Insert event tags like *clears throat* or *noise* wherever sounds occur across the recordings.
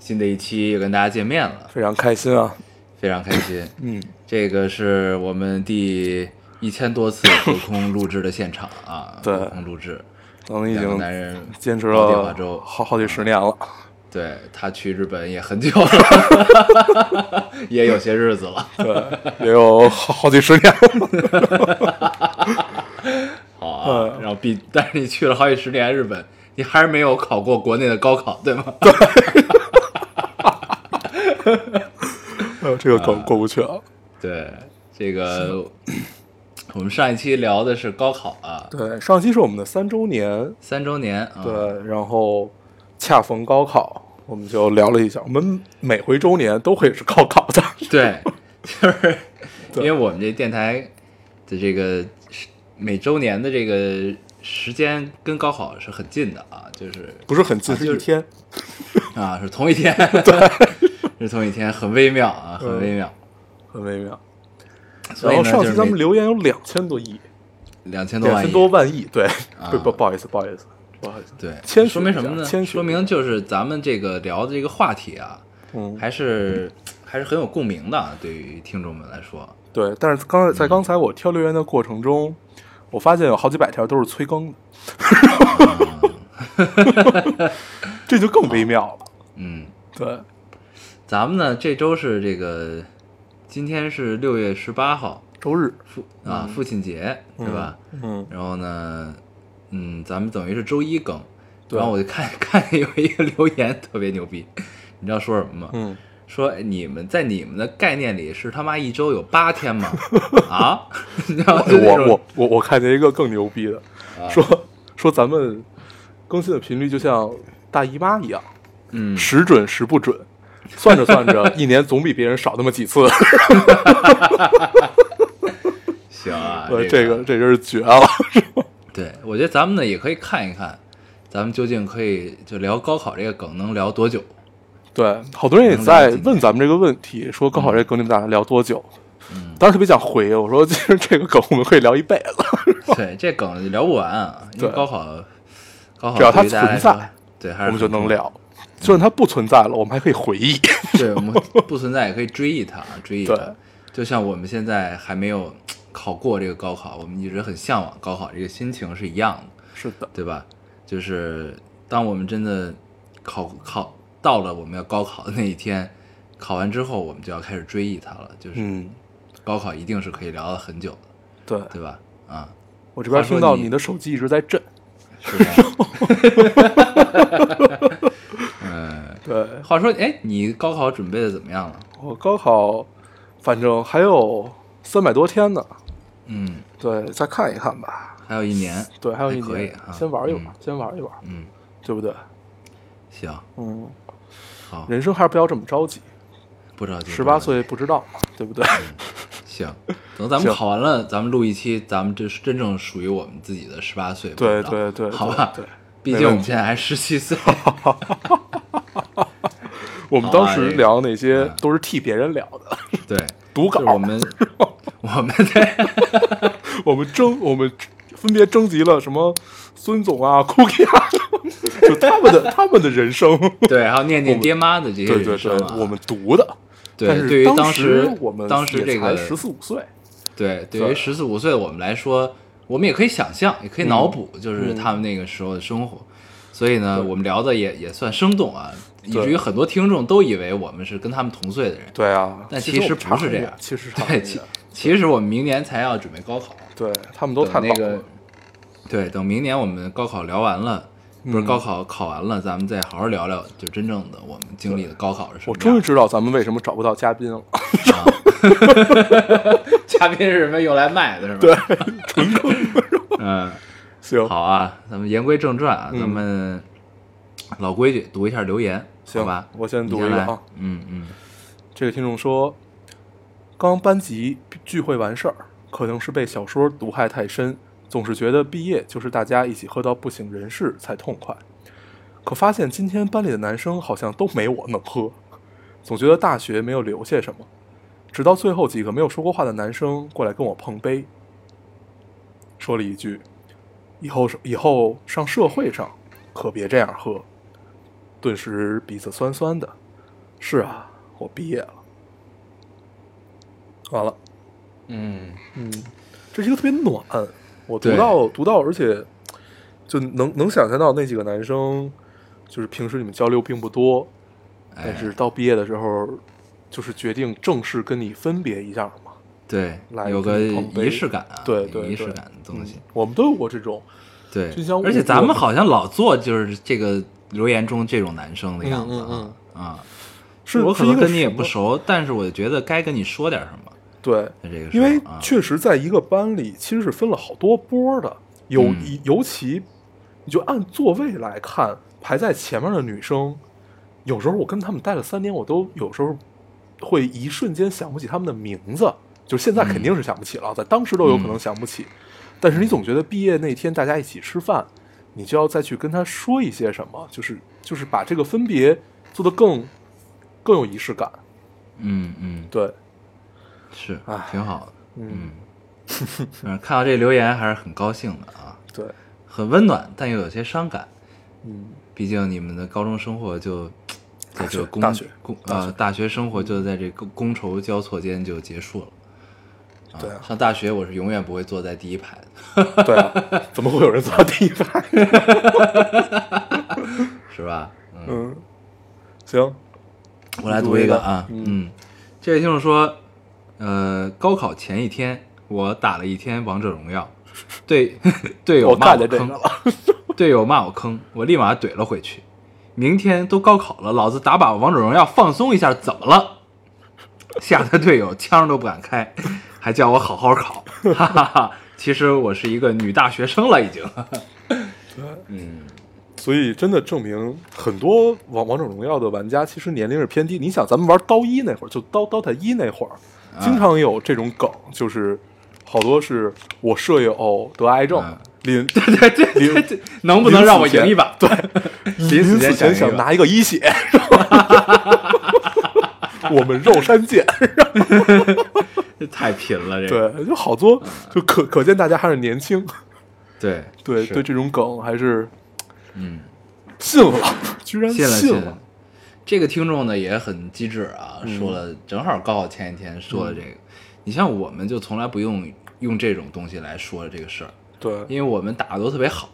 新的一期又跟大家见面了，非常开心啊！非常开心。*laughs* 嗯，这个是我们第一千多次隔空录制的现场啊，*laughs* 对隔空录制，咱们已两个经男人坚持煲电话了粥好好几十年了。*laughs* 对他去日本也很久了，也有些日子了。对，也有好好几十年了。好啊，嗯然后毕，但是你去了好几十年日本，你还是没有考过国内的高考，对吗？*laughs* 哎呦，这个梗过不去啊。对，这个我们上一期聊的是高考啊，对，上期是我们的三周年，三周年啊，对，然后恰逢高考，我们就聊了一下。我们每回周年都会是高考的。*laughs* 对，就是 *laughs* 因为我们这电台的这个时每周年的这个时间跟高考是很近的啊，就是不是很近，啊就是是一天。啊是同一天，对，是同一天，很微妙啊，很微妙。很微妙。然后上期咱们留言有两千多亿，两千多万亿两千多万亿，对，啊不不不好意思，不好意思，不好意思。对，说明什么呢？说明就是咱们这个聊的这个话题啊，嗯，还是还是很有共鸣的啊，对于听众们来说。对，但是刚才在刚才我挑留言的过程中，我发现有好几百条都是催更的，*laughs* 这就更微妙了。嗯，对，咱们呢这周是这个，今天是六月十八号，周日，父啊父亲节对吧？嗯，然后呢，嗯，咱们等于是周一更，然后我就看 *laughs* 看有一个留言特别牛逼，你知道说什么吗？嗯，说哎你们在你们的概念里是他妈一周有八天吗？啊？*laughs* 我我我我看见一个更牛逼的，啊说说咱们更新的频率就像大姨妈一样，嗯，时准时不准，算着算着，*laughs* 一年总比别人少那么几次。*laughs* 行啊，*laughs* 呃，这这个这真是绝了。对，我觉得咱们呢也可以看一看，咱们究竟可以就聊高考这个梗能聊多久？对，好多人也在问咱们这个问题，说高考这个梗你们打算聊多久？嗯当时特别想回，我说其实这个梗我们可以聊一辈子，对，这梗聊不完啊，因为高考，高考只要它存在，对，还是我们就。能聊。就算它不存在了，我们还可以回忆。对，我们不存在也可以追忆它，追忆它对。就像我们现在还没有考过这个高考，我们一直很向往高考，这个心情是一样的，是的，对吧？就是当我们真的考考到了我们要高考的那一天，考完之后，我们就要开始追忆它了。就是嗯，高考一定是可以聊了很久的，对对吧？啊，我这边听到你的手机一直在震。是吧？*laughs* 嗯，对话说，哎，你高考准备的怎么样了？我高考，反正还有三百多天呢。嗯，对，再看一看吧。还有一年，对，还有一还可以年，啊先玩一玩嗯，先玩一玩，嗯，对不对？行，嗯，好，人生还是不要这么着急。不着急，十八岁不知道，对不对？行，等咱们考完了，咱们录一期，咱们这是真正属于我们自己的十八岁。对对对，好吧，对。毕竟我们现在还十七岁。*laughs* *laughs* 我们当时聊那些嗯都是替别人聊的，*laughs* 对，读稿。我们 *laughs* 我们在 *laughs* 我们征，我们分别征集了什么孙总啊、Cookie 啊，就他们的他们的人生。对，还有念念爹妈的这些对对对人生啊，，我们读的。但对是对于当时时我们当时这个十四五岁，对，对对于十四五岁的我们来说，我们也可以想象，也可以脑补，嗯就是他们那个时候的生活。所以呢，我们聊的也也算生动啊，以至于很多听众都以为我们是跟他们同岁的人。对啊，但其实不是这样。其实差对，其其实我们明年才要准备高考，对他们都太那个对，等明年我们高考聊完了，不是嗯。高考考完了，咱们再好好聊聊，就真正的我们经历的高考是什么。我终于知道咱们为什么找不到嘉宾了。*laughs* 嘉宾是什么用来卖的，是吧？对，纯坑。嗯，行，好啊，咱们言归正传啊，嗯。咱们老规矩，读一下留言，行吧？我先读一个啊，嗯嗯，这个听众说，刚班级聚会完事儿，可能是被小说毒害太深，总是觉得毕业就是大家一起喝到不省人事才痛快。可发现今天班里的男生好像都没我能喝，*laughs* 总觉得大学没有留下什么。直到最后几个没有说过话的男生过来跟我碰杯，说了一句：“以后以后上社会上可别这样喝。”顿时鼻子酸酸的。是啊，我毕业了。完了，嗯，嗯，这是一个特别暖，我读到读到，而且就能能想象到那几个男生，就是平时你们交流并不多，但哎是到毕业的时候，就是决定正式跟你分别一下嘛。对来，有个仪式感啊，对对对仪式感的东西嗯，我们都有过这种，对就像，而且咱们好像老做就是这个留言中这种男生的样子嗯啊啊，是我可能跟你也不熟，但是我觉得该跟你说点什么，对，这个因为确实在一个班里其实是分了好多波的，有嗯。一尤其你就按座位来看，排在前面的女生，有时候我跟她们待了三年，我都有时候会一瞬间想不起她们的名字，就现在肯定是想不起了，在当时都有可能想不起，但是你总觉得毕业那天大家一起吃饭，你就要再去跟他说一些什么，就是就是把这个分别做得更更有仪式感，嗯嗯。对，是唉。挺好的，*laughs* 嗯，看到这留言还是很高兴的啊，对，很温暖，但又有些伤感。嗯。毕竟你们的高中生活就在这工大学。工呃大学生活就在这觥觥筹交错间就结束了。对啊上大学我是永远不会坐在第一排的，*laughs* 对啊，怎么会有人坐到第一排？*laughs* 是吧？嗯，嗯，行，我来读一个啊，嗯嗯，这位听众说，呃，高考前一天我打了一天王者荣耀，队 *laughs* 队友骂我坑。队友骂我坑，我立马怼了回去。明天都高考了，老子打把王者荣耀放松一下，怎么了？*laughs* 吓得队友枪都不敢开，还叫我好好考，哈哈哈。其实我是一个女大学生了，已经。*laughs* 嗯，所以真的证明，很多王王者荣耀的玩家其实年龄是偏低。你想，咱们玩刀一那会儿，就刀 DOTA 一那会儿，啊经常有这种梗，就是好多是我舍友得癌症嗯，临 *laughs* 对对对对对，能不能让我赢一把？对，临死前想拿一个一血，我们肉山见。这 *laughs* 太贫了，这个。对，就好多，就可可见大家还是年轻。对对对，这种梗还是嗯，信了，*laughs* 居然信了信了。这个听众呢也很机智啊，嗯。说了正好高考前一天说的这个。你像我们就从来不用用这种东西来说这个事儿，对。因为我们打的都特别好，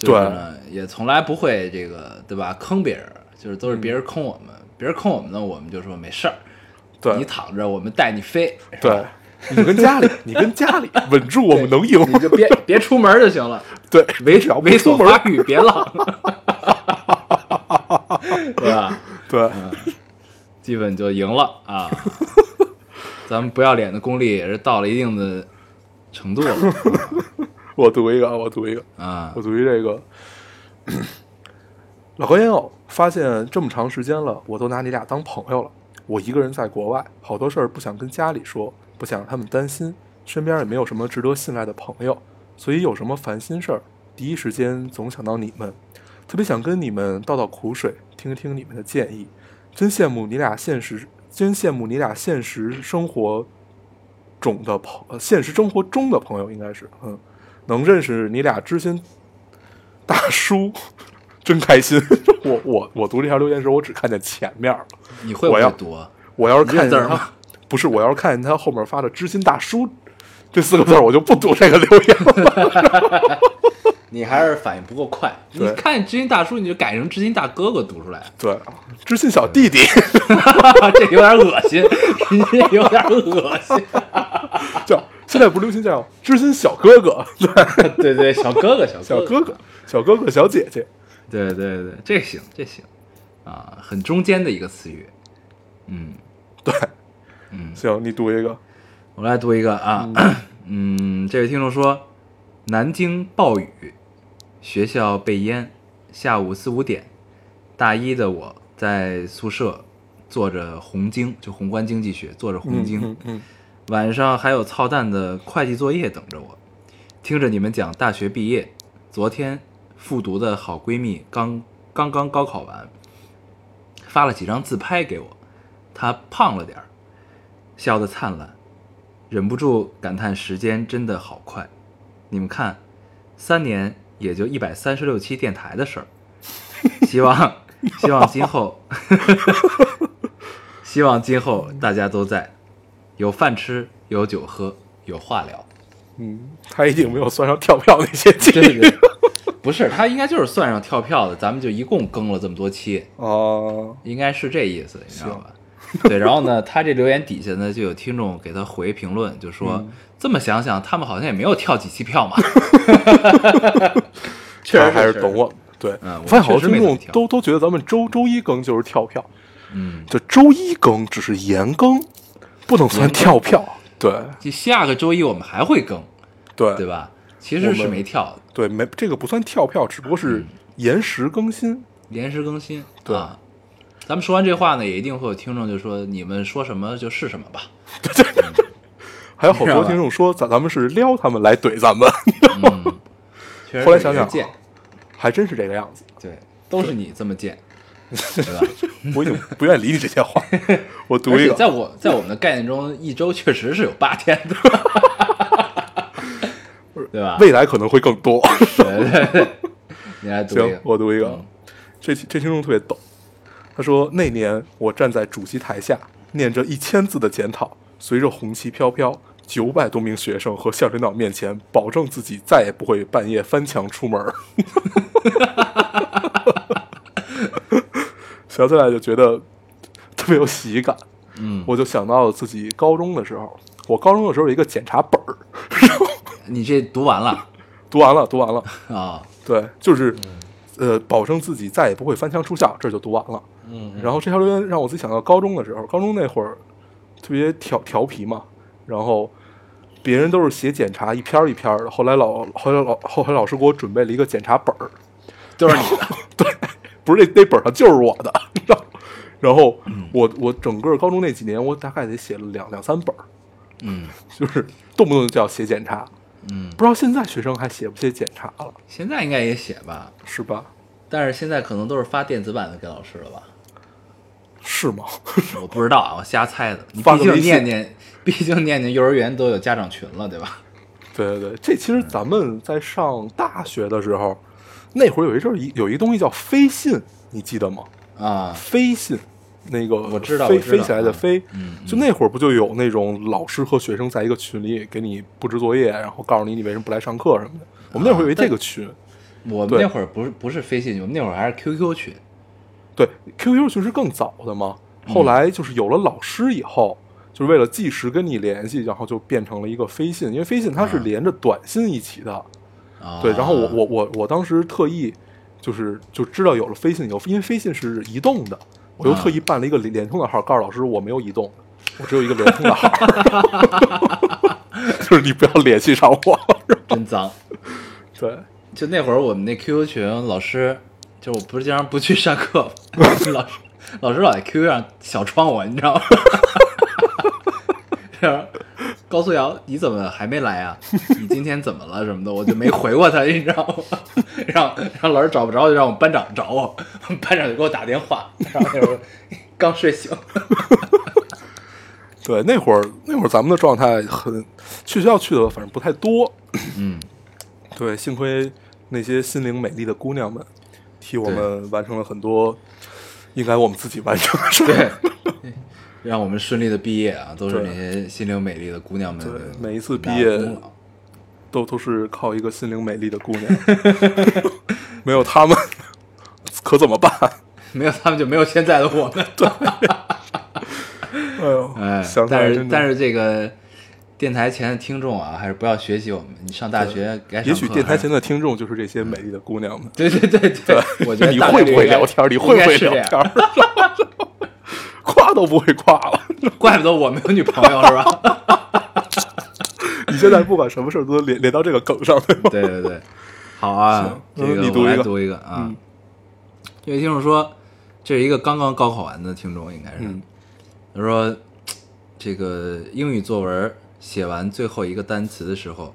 对，也从来不会这个对吧坑别人，就是都是别人坑我们，别人坑我们呢，我们就说没事儿，对你躺着我们带你飞，对，你就跟家里，你跟家里 *laughs* 稳住，我们能赢。你就别 *laughs* 别出门就行了，对，猥只要不猥出门琐发育别浪，*laughs* 对吧？对，基本就赢了啊。咱们不要脸的功力也是到了一定的程度了我读一个啊，我读一个，啊我。读一这个。*coughs* 老高烟友，发现这么长时间了，我都拿你俩当朋友了。我一个人在国外，好多事儿不想跟家里说，不想让他们担心，身边也没有什么值得信赖的朋友，所以有什么烦心事儿，第一时间总想到你们，特别想跟你们倒倒苦水，听听你们的建议。真羡慕你俩现实，真羡慕你俩现实生活中的朋，现实生活中的朋友应该是，嗯，能认识你俩知心大叔，真开心。*laughs* 我我我读这条留言的时候，我只看见前面了。你会不会读啊？我要是看见他你认字儿吗，不是，我要是看见他后面发的“知心大叔”这四个字儿，我就不读这个留言了。*laughs* 你还是反应不够快。你对看知心大叔，你就改成知心大哥哥读出来，对，知心小弟弟，*laughs* 这有点恶心，这有点恶心。叫现在不流行叫知心小哥哥，对，对对，小哥哥，小哥小哥哥，小哥哥，小姐姐，对对对，这行这行啊，很中间的一个词语。嗯对，嗯，行，你读一个，我来读一个啊，嗯，这位听众说，南京暴雨，学校被淹，下午四五点，大一的我在宿舍做着宏经，就宏观经济学，做着宏经。嗯嗯晚上还有操蛋的会计作业等着我，听着你们讲大学毕业。昨天复读的好闺蜜刚刚刚高考完，发了几张自拍给我，她胖了点儿，笑得灿烂，忍不住感叹时间真的好快。你们看，三年也就一百三十六期电台的事儿，希望 *laughs* 希望今后，*laughs* 希望今后大家都在。有饭吃，有酒喝，有话聊。嗯，他一定没有算上跳票那些节对对，不是他应该就是算上跳票的，咱们就一共更了这么多期，哦，应该是这意思，你知道吧？*laughs* 对，然后呢，他这留言底下呢就有听众给他回评论，就说、嗯。这么想想，他们好像也没有跳几期票嘛。*laughs* 确实他还是确实。懂我。对，嗯我发现好多听众都都觉得咱们周周一更就是跳票，嗯，就周一更只是延更，不能算跳票。对。就下个周一我们还会更，对。对吧？其实是没跳的，对，没这个不算跳票，只不过是嗯延时更新。延时更新。对啊，咱们说完这话呢，也一定会有听众就说你们说什么就是什么吧。对还有好多听众说咱咱们是撩他们来怼咱们，嗯，后来想想，还真是这个样子。对，都是你这么贱，*laughs* 对吧？我已经不愿意理你这些话。我读一个，在我在我们的概念中，一周确实是有八天的，*laughs* 对吧？未来可能会更多。对对对，你来读一行个，，我读一个嗯。这这听众特别逗，他说那年我站在主席台下，念着一千字的检讨，随着红旗飘飘，九百多名学生和校领导面前，保证自己再也不会半夜翻墙出门儿。*laughs* 想起来就觉得特别有喜感，嗯，我就想到了自己高中的时候，我高中的时候有一个检查本儿，你这读完了。*laughs* 读完了，读完了，啊？对，就是，呃，保证自己再也不会翻墙出校，这就读完了。嗯，然后这条留言让我自己想到高中的时候，高中那会儿特别调调皮嘛，然后别人都是写检查一篇儿一篇儿的，后来老后来老后来老师给我准备了一个检查本儿，就是你的，*laughs* 对，不是那那本儿上就是我的，然后然后我我整个高中那几年，我大概得写了两两三本儿，嗯。就是动不动就要写检查，嗯，不知道现在学生还写不写检查了，现在应该也写吧，是吧？但是现在可能都是发电子版的给老师了吧？是吗？*laughs* 我不知道啊，我瞎猜的。你毕发个微信竟念念，*laughs* 毕竟念念幼儿园都有家长群了，对吧？对对对，这其实咱们在上大学的时候，那会儿有一阵儿有一东西叫飞信，你记得吗？啊，飞信，那个我知道飞飞起来的飞，嗯就那会儿不就有那种老师和学生在一个群里给你布置作业，然后告诉你你为什么不来上课什么的。我们那会儿有这个群，对我们那会儿不是不是飞信，我们那会儿还是 QQ 群。对，QQ 群是更早的嘛。后来就是有了老师以后，就是为了即时跟你联系，然后就变成了一个飞信，因为飞信它是啊连着短信一起的。啊，对，然后我我我我当时特意就是就知道有了飞信以后，因为飞信是移动的，我又啊特意办了一个联联通的号，告诉老师我没有移动，我只有一个联通的号，*laughs* 就是你不要联系上我。真脏。*laughs* 对，就那会儿我们那 QQ 群，老师就我不是经常不去上课吗，*laughs* 老师老师老在 QQ 上小窗我，你知道吗？高素瑶，你怎么还没来啊？*laughs* 你今天怎么了什么的，我就没回过他，*laughs* 你知道吗？让让老师找不着，就让我们班长找我，我们班长就给我打电话，然后那会儿刚睡醒，*laughs* 对，那会儿那会儿咱们的状态很，去学校去的反正不太多。嗯，*clears throat* 对，幸亏那些心灵美丽的姑娘们替我们完成了很多应该我们自己完成的事儿。对，让我们顺利的毕业啊，都是那些心灵美丽的姑娘们对每一次毕业都都是靠一个心灵美丽的姑娘，*laughs* 没有她们 *laughs* 可怎么办？没有他们就没有现在的我们。*laughs* 哎呦，哎，但是但是这个电台前的听众啊，还是不要学习我们。你上大学该也许电台前的听众就是这些美丽的姑娘们。对对对对，我觉得你会不会聊天？你会不会聊天？夸都不会夸了。*laughs* 怪不得我没有女朋友是吧？*laughs* 你现在不管什么事儿都连连到这个梗上，对吗？对对对，好啊，这嗯个我来你读一个读一个啊嗯。这位听众说，这是一个刚刚高考完的听众，应该是。嗯他说，这个英语作文写完最后一个单词的时候，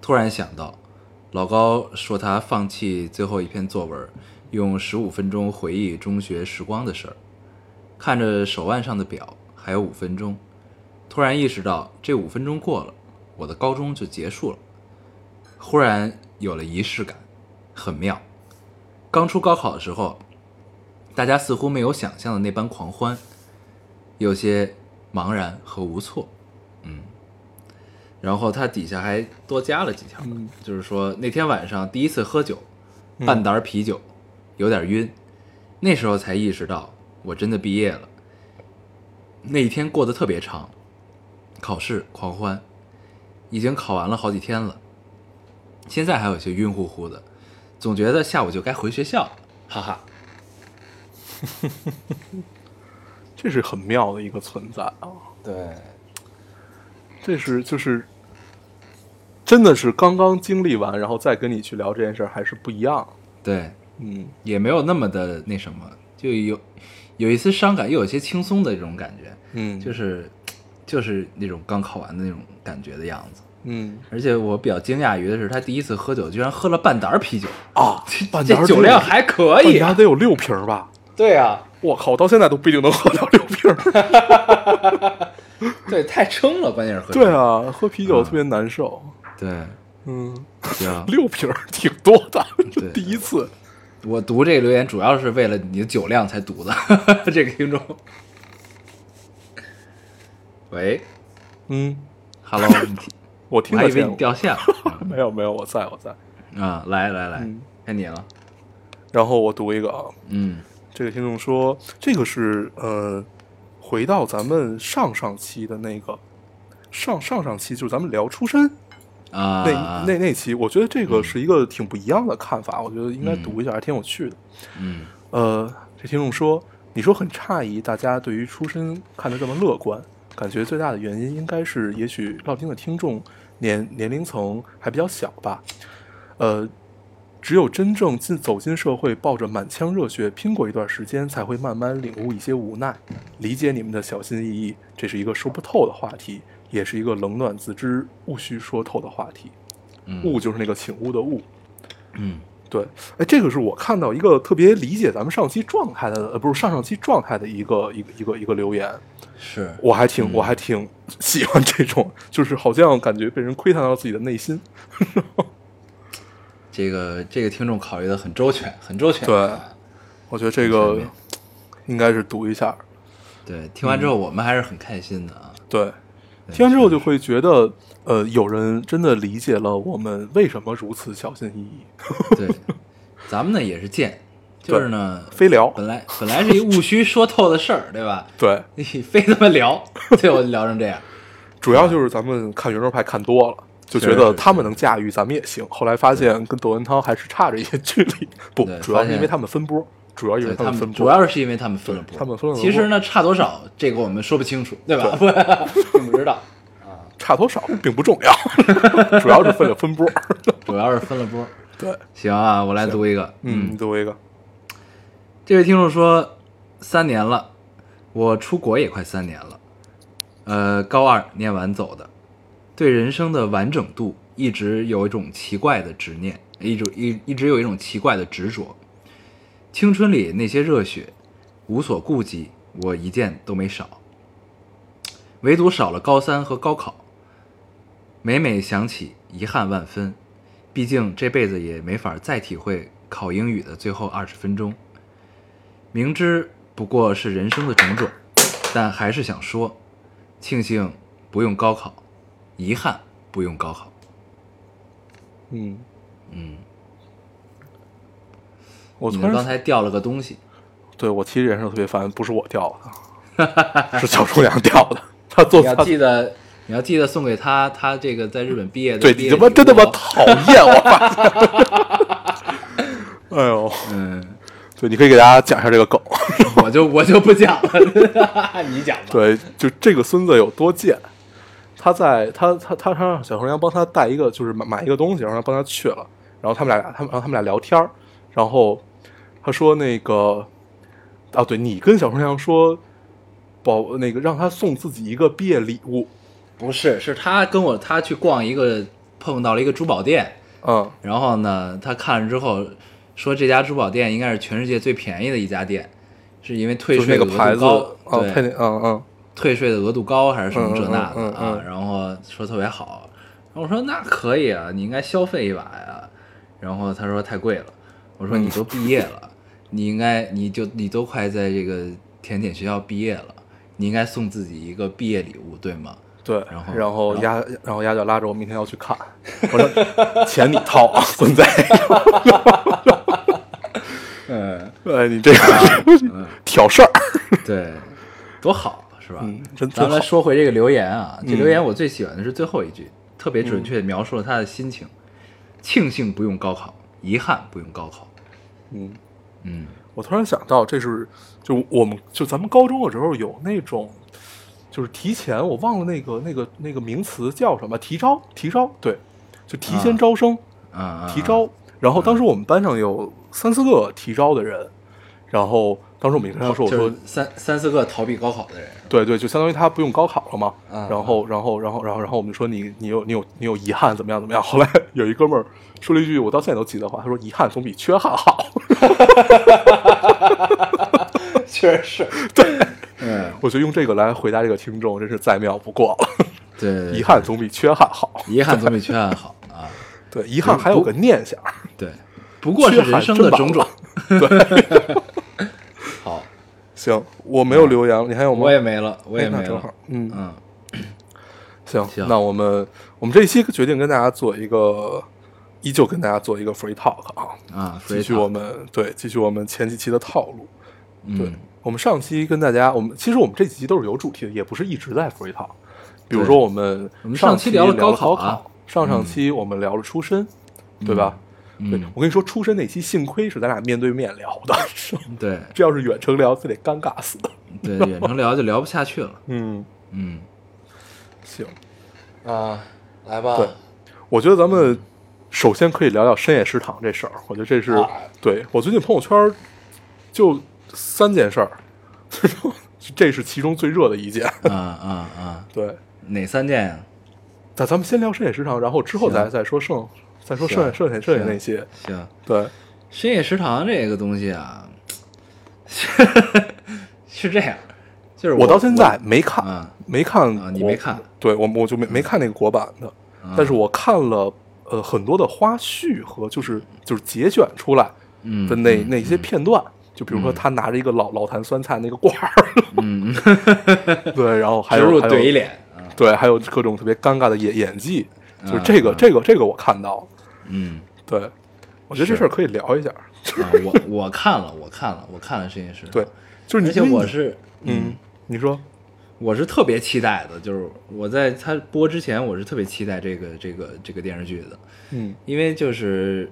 突然想到，老高说他放弃最后一篇作文，用十五分钟回忆中学时光的事儿。看着手腕上的表，还有五分钟，突然意识到这五分钟过了，我的高中就结束了。忽然有了仪式感，很妙。刚出高考的时候，大家似乎没有想象的那般狂欢，有些茫然和无措。嗯，然后他底下还多加了几条，嗯就是说那天晚上第一次喝酒，嗯半打啤酒，有点晕，那时候才意识到我真的毕业了。那一天过得特别长，考试狂欢，已经考完了好几天了，现在还有些晕乎乎的，总觉得下午就该回学校了，哈哈。*laughs* 这是很妙的一个存在啊。对，这是就是真的是刚刚经历完，然后再跟你去聊这件事儿，还是不一样。对，嗯也没有那么的那什么，就有有一丝伤感，又有一些轻松的这种感觉，嗯，就是就是那种刚考完的那种感觉的样子。嗯而且我比较惊讶于的是，他第一次喝酒居然喝了半打啤酒，啊，半这打酒量还可以、啊。半打得有六瓶儿吧？对啊，我靠，我到现在都不一定能喝到六瓶儿。*laughs* 对，太撑了，关键是喝。对，啊，喝啤酒嗯特别难受。对，嗯，行，六瓶儿挺多的，这对第一次。我读这个留言主要是为了你的酒量才读的，这个听众。喂嗯，，Hello，*laughs* 你听我我还以为你掉线了 *laughs* 没有没有，我在我在。啊！来来来嗯，该你了。然后我读一个啊，嗯这个听众说，这个是呃，回到咱们上上期的那个上上上期，就是咱们聊出身啊，那那那期，我觉得这个是一个挺不一样的看法，我觉得应该读一下，还挺有趣的。嗯呃，这听众说，你说很诧异，大家对于出身看得这么乐观，感觉最大的原因应该是，也许绕听的听众年年龄层还比较小吧。呃，只有真正进走进社会，抱着满腔热血拼过一段时间，才会慢慢领悟一些无奈，理解你们的小心翼翼。这是一个说不透的话题，也是一个冷暖自知、勿需说透的话题。嗯悟就是那个请悟的悟。嗯对，哎，这个是我看到一个特别理解咱们上期状态的，呃，不是上上期状态的一个一个一个一个留言，是我还挺、我还挺喜欢这种，就是好像感觉被人窥探到自己的内心。*laughs* 这个这个听众考虑的很周全，很周全。对我觉得这个应该是读一下。对，听完之后我们还是很开心的啊。对，对听完之后就会觉得，呃，有人真的理解了我们为什么如此小心翼翼。对，咱们呢也是贱，*laughs* 就是呢，非聊，本来本来是一务虚说透的事儿，*laughs* 对吧？对，你非他妈聊，*laughs* 最后聊成这样。主要就是咱们看圆桌派看多了。就觉得他们能驾驭，咱们也行。后来发现跟窦文涛还是差着一些距离。不，主要是因为他们分波，主要因为他们们分波。主要是因为他们分了波，他们分了波其实呢，差多少这个我们说不清楚，对吧？不，*laughs* 并不知道，差多少并不重要，*laughs* 主要是分了分波。*laughs* 主要是分了波。对，行啊，我来读一个。嗯，你读一个。这位听众说，三年了，我出国也快三年了，呃，高二念完走的，对人生的完整度一直有一种奇怪的执念，一种一一直有一种奇怪的执着。青春里那些热血，无所顾忌，我一件都没少，唯独少了高三和高考。每每想起，遗憾万分，毕竟这辈子也没法再体会考英语的最后二十分钟。明知不过是人生的种种，但还是想说，庆幸不用高考，遗憾不用高考。嗯，嗯，我突然刚才掉了个东西，对我其实也是特别烦，不是我掉的，是小厨娘掉的。他做你要记得，你要记得送给他，他这个在日本毕业的对你他妈真他妈哦讨厌我。*laughs* 哎呦，嗯，对，你可以给大家讲一下这个梗。*laughs* 我就我就不讲了，*laughs* 你讲吧。对，就这个孙子有多贱，他在他他他他让小红娘帮他带一个，就是买买一个东西，然后帮他去了，然后他们俩他们然后他们俩聊天儿然后他说那个啊，对你跟小春阳说，保那个让他送自己一个毕业礼物，不是，是他跟我他去逛一个碰到了一个珠宝店，嗯。然后呢，他看了之后说这家珠宝店应该是全世界最便宜的一家店，是因为退税那个牌子，对。那，嗯嗯。退税的额度高还是什么嗯这那的啊，然后说特别好，然后我说那可以啊，你应该消费一把呀，然后他说太贵了，我说你都毕业了，你应该你就你都快在这个甜点学校毕业了，你应该送自己一个毕业礼物，对吗？对，然后然后然后丫然后丫就拉着我明天要去看，我说钱你掏啊，孙子，*laughs* 嗯，哎，你这个嗯挑事儿，对，多好是吧？嗯，真咱们来，说回这个留言啊，这嗯留言我最喜欢的是最后一句，特别准确地描述了他的心情：庆幸不用高考，遗憾不用高考。嗯。嗯，我突然想到，这是就我们就咱们高中的时候有那种，就是提前我忘了那个那个那个名词叫什么，提招提招，对，就提前啊招生、啊，提招。然后当时我们班上有三四个提招的人，然后当时我们也跟他说，我说三三四个逃避高考的人，对对，就相当于他不用高考了嘛。嗯然后，然后，然后，然后，然后我们就说你你有你有你有遗憾怎么样怎么样？后来有一哥们儿说了一句我到现在都记得话，他说遗憾总比缺憾好。*laughs* 确实是，对，嗯，我觉得用这个来回答这个听众真是再妙不过了。对，遗憾总比缺憾好。遗憾总比缺憾好啊。*laughs* 对，遗憾还有个念想。对，不过是人生的种种。对，*laughs* 好，行，我没有留言了，你还有吗？我也没了，我也没了正好。嗯，嗯，行，行那我们我们这一期决定跟大家做一个，依旧跟大家做一个 free talk 啊，啊，继续我们对继续我们前几期的套路。对嗯，我们上期跟大家，我们其实我们这几期都是有主题的，也不是一直在 free talk。比如说我们我们上上期聊了高考上上期我们聊了出身，对吧？嗯对我跟你说，出身那期幸亏是咱俩面对面聊的，对这要是远程聊，非得尴尬死。对，远程聊就聊不下去了。嗯，嗯行，啊，来吧对，我觉得咱们首先可以聊聊深夜食堂这事儿。我觉得这是、啊对我最近朋友圈就三件事儿，*laughs* 这是其中最热的一件。啊啊啊，*laughs* 对，哪三件呀？那咱们先聊深夜食堂，然后之后再再说剩再说剩下剩下剩下那些。行，对，深夜食堂这个东西啊，*laughs* 是这样，就是我到现在没看，啊没看、啊你没看？对我我就没没看那个国版的，但是我看了呃很多的花絮和就是就是节选出来嗯的那、嗯那些片段。就比如说，他拿着一个老老坛酸菜那个罐儿，嗯，*laughs* 对，然后 *laughs* 还有还有怼脸啊，对，还有各种特别尴尬的演演技，就是嗯这个、嗯这个这个我看到了，嗯对，我觉得这事儿可以聊一下，啊，我我看了，我看了，我看了这件事，对，就是你而且我是嗯，你说我是特别期待的，就是我在它播之前，我是特别期待这个这个这个电视剧的，嗯。因为就是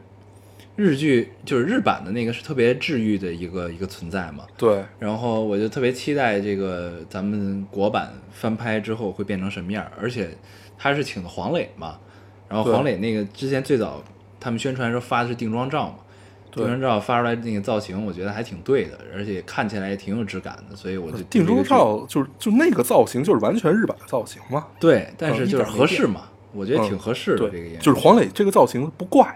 日剧，就是日版的那个是特别治愈的一个一个存在嘛。对，然后我就特别期待这个咱们国版翻拍之后会变成什么样，而且他是请的黄磊嘛，然后黄磊那个之前最早他们宣传时候发的是定妆照嘛，对定妆照发出来那个造型，我觉得还挺对的，而且看起来也挺有质感的，所以我就定妆照就是就那个造型就是完全日版的造型嘛，对，但是就是合适嘛，我觉得嗯挺合适的、对，这个演员，就是黄磊这个造型不怪，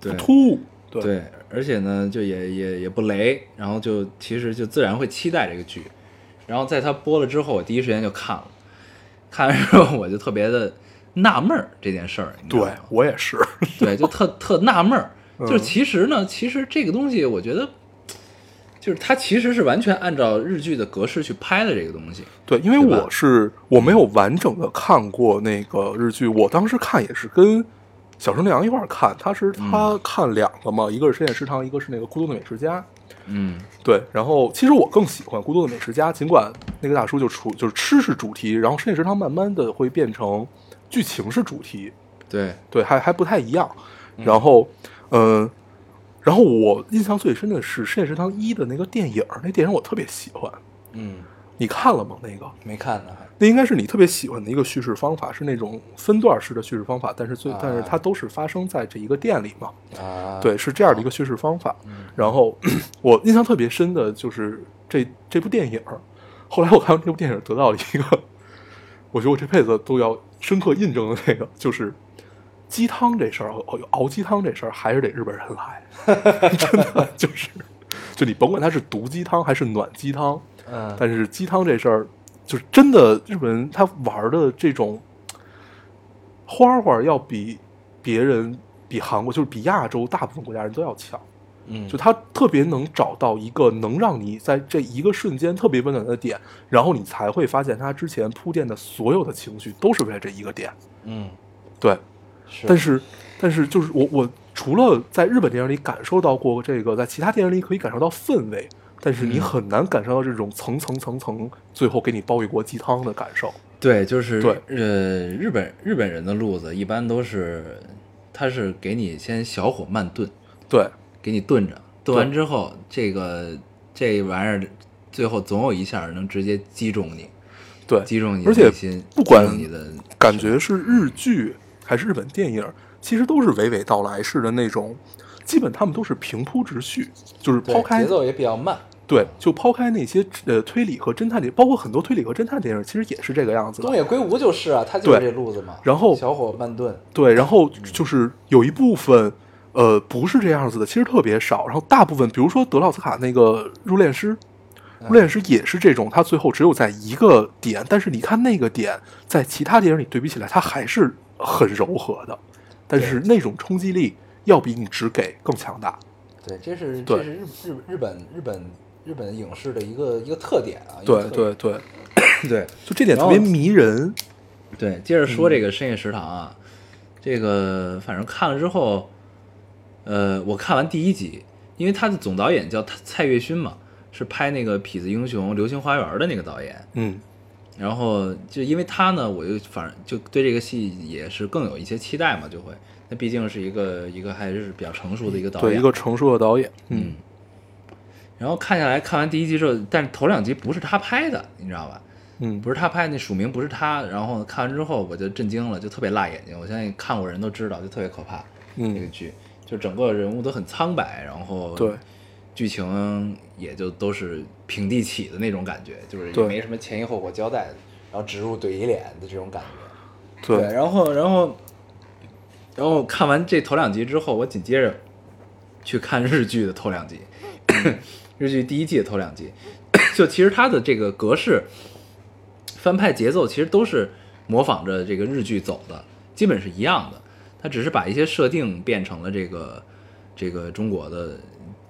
对不突兀，对。对，而且呢，就也也也不雷，然后就其实就自然会期待这个剧，然后在他播了之后，我第一时间就看了，看完之后我就特别的纳闷儿这件事儿，对？我也是，*laughs* 对，就特特纳闷儿，就其实呢，其实这个东西我觉得，就是它其实是完全按照日剧的格式去拍的这个东西，对，因为我是我没有完整的看过那个日剧，我当时看也是跟小生良一块儿看，他是他看两个嘛，一个是深夜食堂，一个是那个孤独的美食家。嗯对，然后其实我更喜欢《孤独的美食家》，尽管那个大叔就出就是吃是主题，然后深夜食堂慢慢的会变成剧情是主题，对，对，还还不太一样。然后，嗯、然后我印象最深的是《深夜食堂一》的那个电影，那电影我特别喜欢，嗯，你看了吗？那个？没看呢，那应该是你特别喜欢的一个叙事方法，是那种分段式的叙事方法，但是最、啊但是它都是发生在这一个店里嘛，啊，对，是这样的一个叙事方法。然后 *clears throat* 我印象特别深的就是这这部电影。后来我看完这部电影，得到了一个，*laughs* 我觉得我这辈子都要深刻印证的那个，就是鸡汤这事儿，哦，熬鸡汤这事儿还是得日本人来，*laughs* 真的就是，就你甭管它是毒鸡汤还是暖鸡汤，嗯但是鸡汤这事儿，就是真的日本人他玩的这种花花要比别人、比韩国，就是比亚洲大部分国家人都要强。嗯就他特别能找到一个能让你在这一个瞬间特别温暖的点，然后你才会发现他之前铺垫的所有的情绪都是为了这一个点。嗯对，是但是但是就是我我除了在日本电影里感受到过这个，在其他电影里可以感受到氛围，但是你嗯很难感受到这种层层层层最后给你煲一锅鸡汤的感受。对，就是对呃，日本日本人的路子一般都是，他是给你先小火慢炖，对给你炖着，炖完之后，这个这玩意儿最后总有一下能直接击中你，对，击中你的而且不管你的感觉是日剧还是日本电影，其实都是娓娓道来式的那种，基本他们都是平铺直叙，就是抛开节奏也比较慢。对，就抛开那些呃推理和侦探电，包括很多推理和侦探电影，其实也是这个样子东。野圭吾就是啊，他就是这路子嘛然后小火慢炖，对，然后嗯就是有一部分，呃，不是这样子的，其实特别少。然后大部分，比如说德奥斯卡那个入殓师，嗯入殓师也是这种，他最后只有在一个点，但是你看那个点，在其他电影里对比起来，他还是很柔和的，但是那种冲击力要比你只给更强大。对，这是这是日日日本日本日本影视的一个一个特点啊。对对对，对 *coughs* 就这点特别迷人。对，接着说这个深夜食堂啊，这个反正看了之后，呃，我看完第一集，因为他的总导演叫蔡蔡岳勋嘛，是拍那个《痞子英雄》《流星花园》的那个导演。嗯然后就因为他呢，我就反正就对这个戏也是更有一些期待嘛，就会，那毕竟是一个一个还是比较成熟的一个导演，对，一个成熟的导演。嗯。然后看下来，看完第一集之后，但是头两集不是他拍的，你知道吧？嗯，不是他拍，那署名不是他。然后看完之后，我就震惊了，就特别辣眼睛。我相信看过人都知道，就特别可怕。嗯那个剧，就整个人物都很苍白，然后对，剧情也就都是平地起的那种感觉，就是也没什么前因后果交代，然后植入怼一脸的这种感觉。对，然后然后然后看完这头两集之后，我紧接着去看日剧的头两集，*laughs* 日剧第一季的头两集，就其实它的这个格式、翻拍节奏其实都是模仿着这个日剧走的，基本是一样的。它只是把一些设定变成了这个这个中国的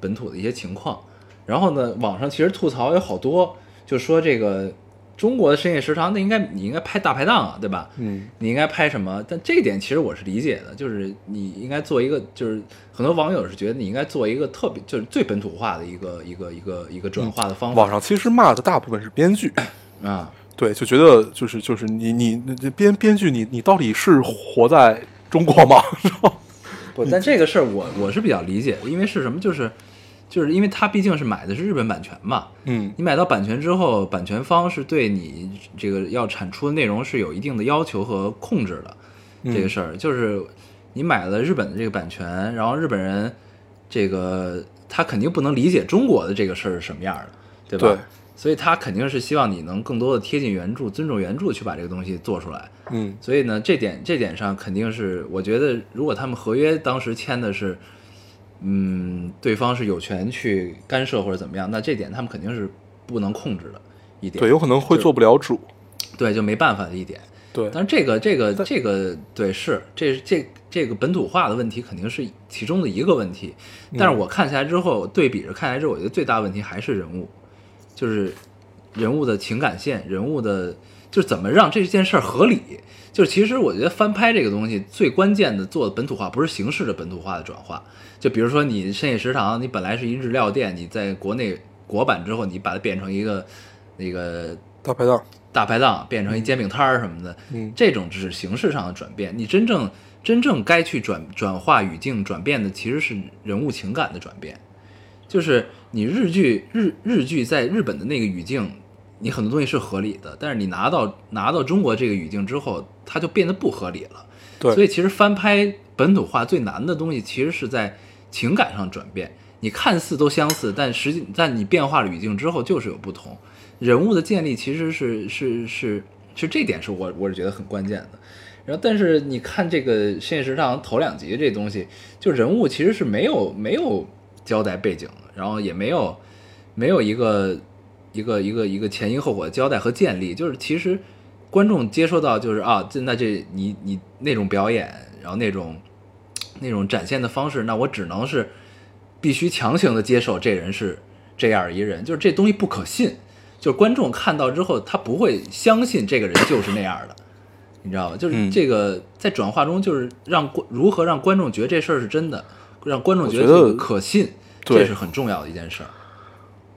本土的一些情况。然后呢，网上其实吐槽有好多，就说这个中国的深夜食堂，那应该你应该拍大排档啊，对吧？嗯你应该拍什么？但这一点其实我是理解的，就是你应该做一个，就是很多网友是觉得你应该做一个特别，就是最本土化的一个一个一个一个转化的方法网上其实骂的大部分是编剧。*clears throat* 啊。对，就觉得就是就是你你你编编剧你你到底是活在中国吗？*laughs* 不，但这个事儿我我是比较理解的，因为是什么？就是就是因为它毕竟是买的是日本版权嘛，嗯你买到版权之后，版权方是对你这个要产出的内容是有一定的要求和控制的。嗯这个事儿就是你买了日本的这个版权，然后日本人这个他肯定不能理解中国的这个事儿是什么样的，对吧？对所以他肯定是希望你能更多的贴近原著，尊重原著去把这个东西做出来。嗯所以呢，这点这点上肯定是，我觉得如果他们合约当时签的是，嗯，对方是有权去干涉或者怎么样，那这点他们肯定是不能控制的一点。对，有可能会做不了主。对，就没办法的一点。对，但是这个这个这个对是这这这个本土化的问题肯定是其中的一个问题，但是我看下来之后，对比着看下来之后，我觉得最大问题还是人物，就是人物的情感线，人物的就是怎么让这件事儿合理。就是其实我觉得翻拍这个东西最关键的做的本土化，不是形式的本土化的转化。就比如说你深夜食堂，你本来是一日料店，你在国内国版之后，你把它变成一个那个大排档。大排档变成一煎饼摊儿什么的，嗯这种只是形式上的转变。你真正真正该去转转化语境转变的，其实是人物情感的转变。就是你日剧日日剧在日本的那个语境，你很多东西是合理的，但是你拿到拿到中国这个语境之后，它就变得不合理了。对，所以其实翻拍本土化最难的东西，其实是在情感上转变。你看似都相似，但实际在你变化了语境之后就是有不同。人物的建立其实是是是是这点是我我是觉得很关键的。然后，但是你看这个《深夜食堂》头两集这东西，就人物其实是没有没有交代背景的，然后也没有没有一个一个一个一个前因后果的交代和建立，就是其实观众接收到就是啊，这那这你你那种表演，然后那种那种展现的方式，那我只能是必须强行的接受这人是这样一人，就是这东西不可信，就是观众看到之后他不会相信这个人就是那样的。你知道吧？就是嗯这个在转化中，就是让观如何让观众觉得这事儿是真的，让观众觉得可信，这是很重要的一件事儿。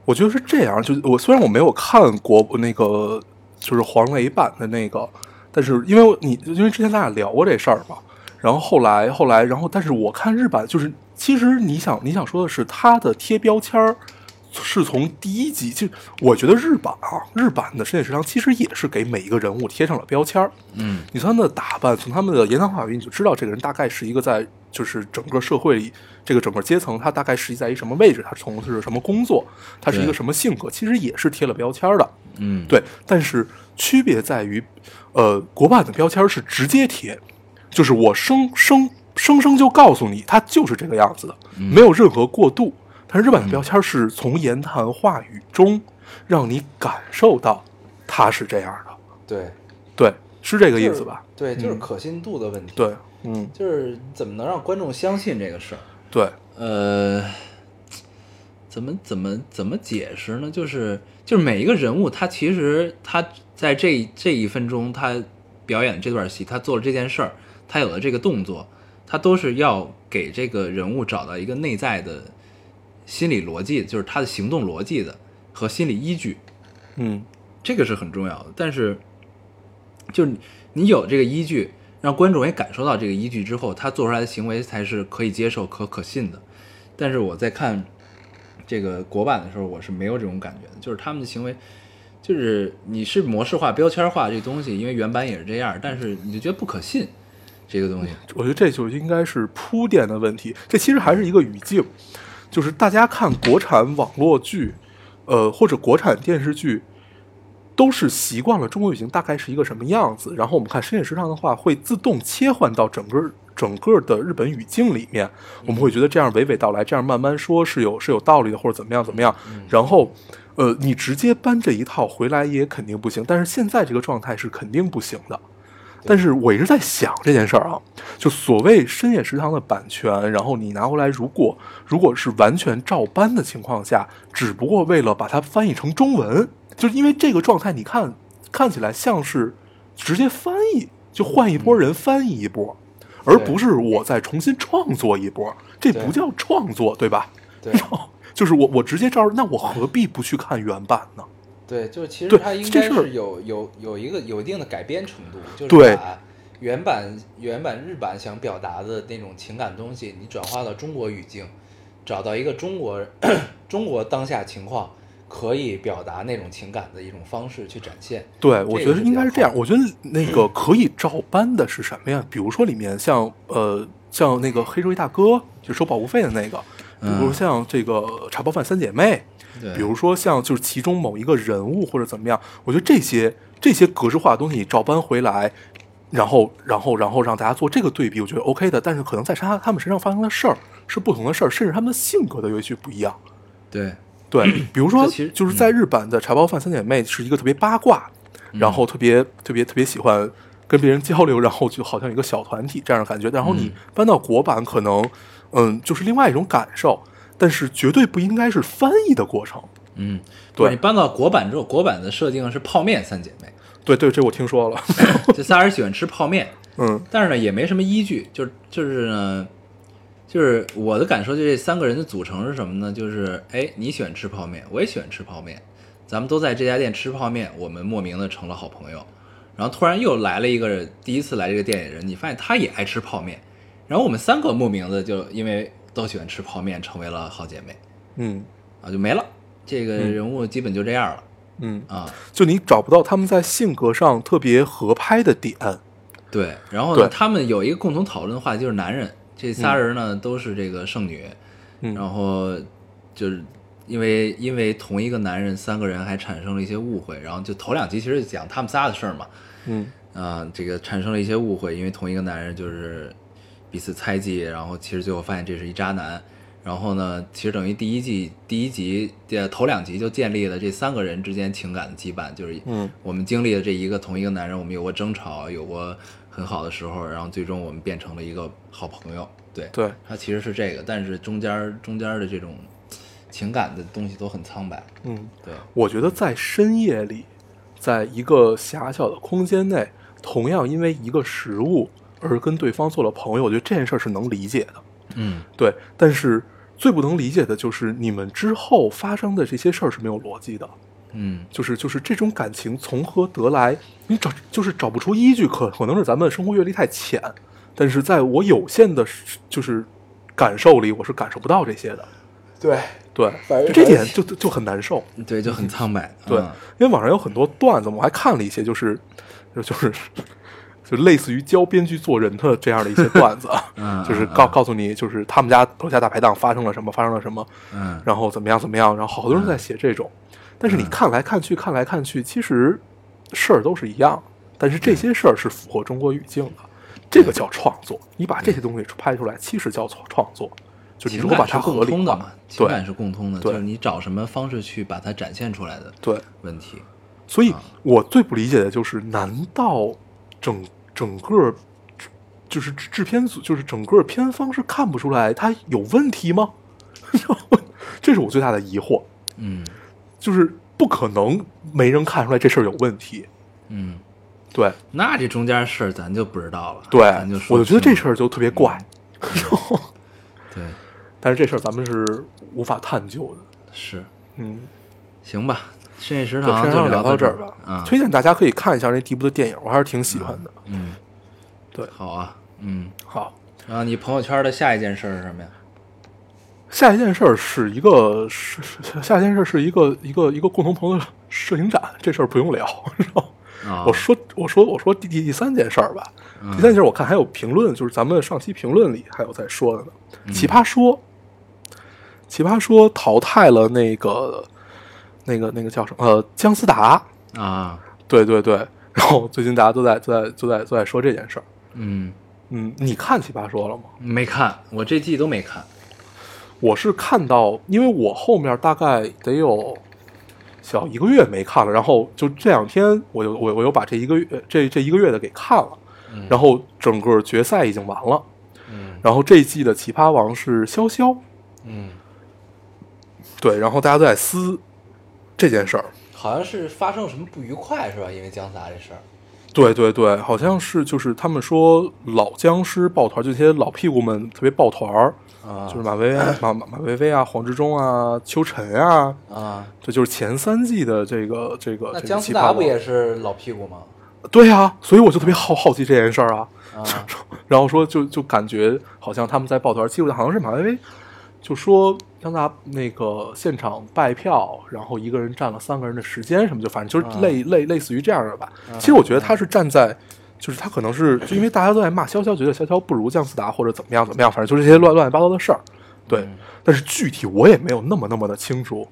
我觉得是这样，就我虽然我没有看过那个就是黄磊版的那个，但是因为你因为之前咱俩聊过这事儿嘛，然后后来后来然后但是我看日版就是其实你想你想说的是他的贴标签儿是从第一集就我觉得日版啊日版的深夜食堂其实也是给每一个人物贴上了标签儿，嗯你从他们的打扮，从他们的言谈话语，你就知道这个人大概是一个在就是整个社会里这个整个阶层，他大概是在一什么位置，他从事什么工作，他是一个什么性格，其实也是贴了标签的。嗯，对，但是区别在于，呃，国版的标签是直接贴，就是我生生生生就告诉你，他就是这个样子的，没有任何过渡。日版的标签是从言谈话语中让你感受到他是这样的，对，对，是这个意思吧？对，就是嗯可信度的问题。，对，嗯，就是怎么能让观众相信这个事儿？对，呃，怎么怎么怎么解释呢？就是就是每一个人物，他其实他在这这一分钟，他表演这段戏，他做了这件事儿，他有了这个动作，他都是要给这个人物找到一个内在的心理逻辑，就是他的行动逻辑的和心理依据。嗯，这个是很重要的。但是，就是你你有这个依据，让观众也感受到这个依据之后，他做出来的行为才是可以接受、可可信的。但是我在看这个国版的时候，我是没有这种感觉的，就是他们的行为，就是你是模式化、标签化这东西，因为原版也是这样，但是你就觉得不可信这个东西。我觉得这就应该是铺垫的问题。这其实还是一个语境，就是大家看国产网络剧，呃，或者国产电视剧，都是习惯了中国语境大概是一个什么样子，然后我们看深夜食堂的话，会自动切换到整个整个的日本语境里面，我们会觉得这样娓娓道来，这样慢慢说是有是有道理的，或者怎么样怎么样。然后，呃，你直接搬这一套回来也肯定不行，但是现在这个状态是肯定不行的。但是我一直在想这件事儿啊，就所谓深夜食堂的版权，然后你拿回来，如果如果是完全照搬的情况下，只不过为了把它翻译成中文，就是因为这个状态，你看看起来像是直接翻译，就换一波人翻译一波，而不是我再重新创作一波，这不叫创作，对吧？对。*laughs* 就是我我直接照，那我何必不去看原版呢？对，就是其实它应该是有有有一个有一定的改编程度，就是对把原版原版日版想表达的那种情感东西，你转化到中国语境，找到一个中国 *clears throat* 中国当下情况可以表达那种情感的一种方式去展现。对，我觉得应该是这样。我觉得那个可以照搬的是什么呀？比如说里面像呃像那个黑社会大哥，就收保护费的那个，比如嗯像这个茶包饭三姐妹，对，比如说像就是其中某一个人物或者怎么样，我觉得这些这些格式化的东西你照搬回来，然后然后然后让大家做这个对比，我觉得 OK 的。但是可能在他他们身上发生的事儿是不同的事儿，甚至他们的性格都也许不一样。对对，比如说就是在日版的茶包饭三姐妹是一个特别八卦，然后特别特别特别喜欢跟别人交流，然后就好像一个小团体这样的感觉。然后你嗯搬到国版，可能嗯就是另外一种感受，但是绝对不应该是翻译的过程。嗯，对你搬到国版之后，国版的设定是泡面三姐妹，对对，这我听说了。*laughs* 这仨人喜欢吃泡面，*laughs* 嗯但是呢也没什么依据，就就是呢，就是我的感受，就这三个人的组成是什么呢？就是哎，你喜欢吃泡面，我也喜欢吃泡面，咱们都在这家店吃泡面，我们莫名的成了好朋友。然后突然又来了一个第一次来这个店里的人，你发现他也爱吃泡面，然后我们三个莫名的就因为都喜欢吃泡面，成为了好姐妹嗯啊，就没了。这个人物基本就这样了嗯，啊。就你找不到他们在性格上特别合拍的点。对，然后呢，他们有一个共同讨论的话题，就是男人。这仨人呢、都是这个剩女，嗯然后就是因为因为同一个男人，三个人还产生了一些误会，然后就头两集其实讲他们仨的事儿嘛，嗯啊、这个产生了一些误会，因为同一个男人就是彼此猜忌，然后其实最后发现这是一渣男。然后呢，其实等于第一季第一集呃头两集就建立了这三个人之间情感的羁绊，就是嗯我们经历了这一个同一个男人，我们有过争吵，有过很好的时候，然后最终我们变成了一个好朋友。对，对，它其实是这个，但是中间中间的这种情感的东西都很苍白。嗯，对，我觉得在深夜里，在一个狭小的空间内，同样因为一个食物而跟对方做了朋友，我觉得这件事儿是能理解的。嗯对，但是最不能理解的就是你们之后发生的这些事儿是没有逻辑的，嗯就是就是这种感情从何得来？你找就是找不出依据，可可能是咱们生活阅历太浅，但是在我有限的，就是感受里，我是感受不到这些的。对对，就这点就就就很难受。对，就很苍白。对，嗯因为网上有很多段子，我还看了一些，就是就就是就类似于教编剧做人的这样的一些段子，*laughs* 就是告告诉你，就是他们家楼下大排档发生了什么，发生了什么，嗯。然后怎么样怎么样，然后好多人在写这种，但是你看来看去看来看去，其实事儿都是一样，但是这些事儿是符合中国语境的，这个叫创作。你把这些东西拍出来，其实叫创创作，就你情如果把它合理化通的嘛，，情感对是共通的，对就是你找什么方式去把它展现出来的对。问题。所以啊我最不理解的就是，难道整整个就是制制片组，就是整个片方是看不出来他有问题吗？*laughs* 这是我最大的疑惑，嗯就是不可能没人看出来这事儿有问题。嗯，对那这中间事儿咱就不知道了。对咱就，我就觉得这事儿就特别怪，*laughs* 对但是这事儿咱们是无法探究的。是嗯，行吧。深夜食就堂就聊到这这儿吧。嗯，推荐大家可以看一下那第一部的电影，我还是挺喜欢的。嗯，对好啊，嗯。好，然后你朋友圈的下一件事儿是什么呀？下一件事儿是一个是是下一件事儿是一个一个一个共同朋友的摄影展，这事儿不用聊。然后啊，我说我说我说第第第三件事儿吧，嗯第三件事儿我看还有评论，就是咱们上期评论里还有在说的呢。嗯奇葩说，奇葩说淘汰了那个那个那个叫什么呃姜思达，啊，对对对。然后最近大家都在都在都在都在说这件事儿。嗯，嗯，你看奇葩说了吗？没看，我这季都没看。我是看到，因为我后面大概得有小一个月没看了，然后就这两天我又我我又把这一个月这这一个月的给看了，嗯然后整个决赛已经完了，嗯然后这一季的奇葩王是潇潇，嗯，对，然后大家都在撕这件事儿，好像是发生了什么不愉快是吧？因为姜思达这事儿。对对对，好像是就是他们说老僵尸抱团，就这些老屁股们特别抱团儿，啊，就是马薇薇、*coughs* 马马马薇薇啊、黄志忠啊、秋晨啊，啊，这就是前三季的这个这个那姜思达不也是老屁股吗？对呀、所以我就特别好好奇这件事儿啊。啊，*laughs* 然后说就就感觉好像他们在抱团，记住好像是马薇薇就说姜思达那个现场拜票，然后一个人占了三个人的时间什么，就反正就是类、类类似于这样的吧。其实我觉得他是站在。就是他可能是就因为大家都在骂潇潇，觉得潇潇不如姜思达或者怎么样怎么样，反正就是这些乱乱七八糟的事儿。对，嗯但是具体我也没有那么那么的清楚。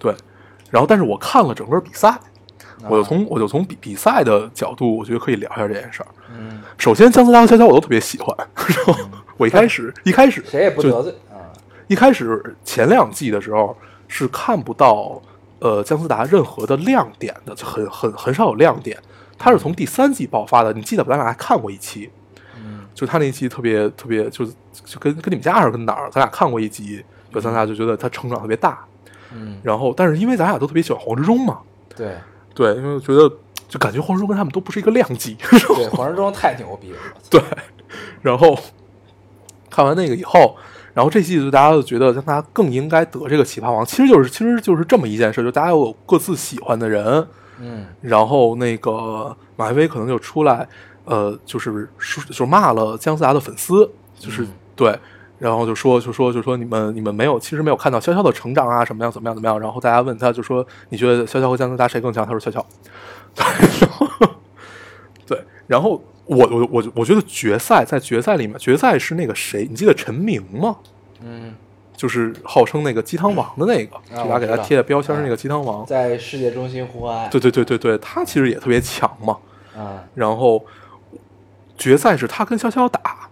对，然后但是我看了整个比赛，我就从我就从比比赛的角度，我觉得可以聊一下这件事儿。嗯，首先，姜思达和潇潇我都特别喜欢，*laughs* 然后我一开始一开始谁也不就得罪啊。一开始前两季的时候是看不到呃姜思达任何的亮点的，就很很很少有亮点。他是从第三季爆发的，你记得咱俩还看过一期，嗯就他那一期特别特别，就是就跟跟你们家还是跟哪儿，咱俩看过一集，就咱俩就觉得他成长特别大。嗯，然后，但是因为咱俩都特别喜欢黄志忠嘛，对对，因为我觉得就感觉黄志忠跟他们都不是一个量级。对，*laughs* 黄志忠太牛逼了。对，然后看完那个以后，然后这季就大家就觉得让他更应该得这个奇葩王，其实就是其实就是这么一件事，就大家有各自喜欢的人，嗯然后那个马薇薇可能就出来，呃，就是说就骂了姜思达的粉丝，就是、嗯对。然后就说就说就说你们你们没有其实没有看到潇潇的成长啊什么样怎么样怎么样，然后大家问他就说你觉得潇潇和姜思达谁更强？他说潇潇。*laughs* 对，然后我我我我觉得决赛在决赛里面，决赛是那个谁，你记得陈明吗？嗯就是号称那个鸡汤王的那个，就他给他贴的标签是那个鸡汤王。在世界中心呼唤，对对对对对，他其实也特别强嘛。啊，然后决赛是他跟潇潇打，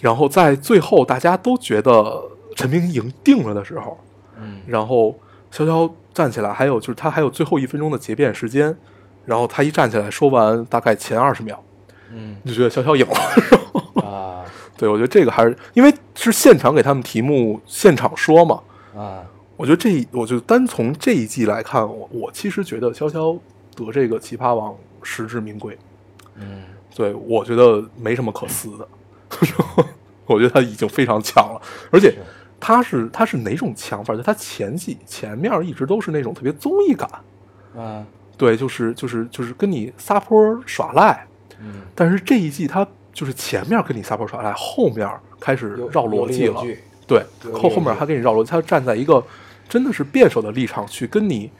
然后在最后大家都觉得陈明赢定了的时候，嗯然后潇潇站起来，还有就是他还有最后一分钟的结辩时间，然后他一站起来说完大概前二十秒，嗯你就觉得潇潇赢了。*laughs* 啊对，我觉得这个还是因为是现场给他们题目，现场说嘛。啊，我觉得这，我就单从这一季来看，我我其实觉得潇潇得这个奇葩王实至名归。嗯对，我觉得没什么可撕的，*laughs* 我觉得他已经非常强了，而且他是他是哪种强法？就他前季前面一直都是那种特别综艺感，嗯对，就是就是就是跟你撒泼耍赖，嗯，但是这一季他就是前面跟你撒泼耍赖，后面开始绕逻辑了对，后后面他给你绕逻辑，他站在一个真的是辩手的立场去跟你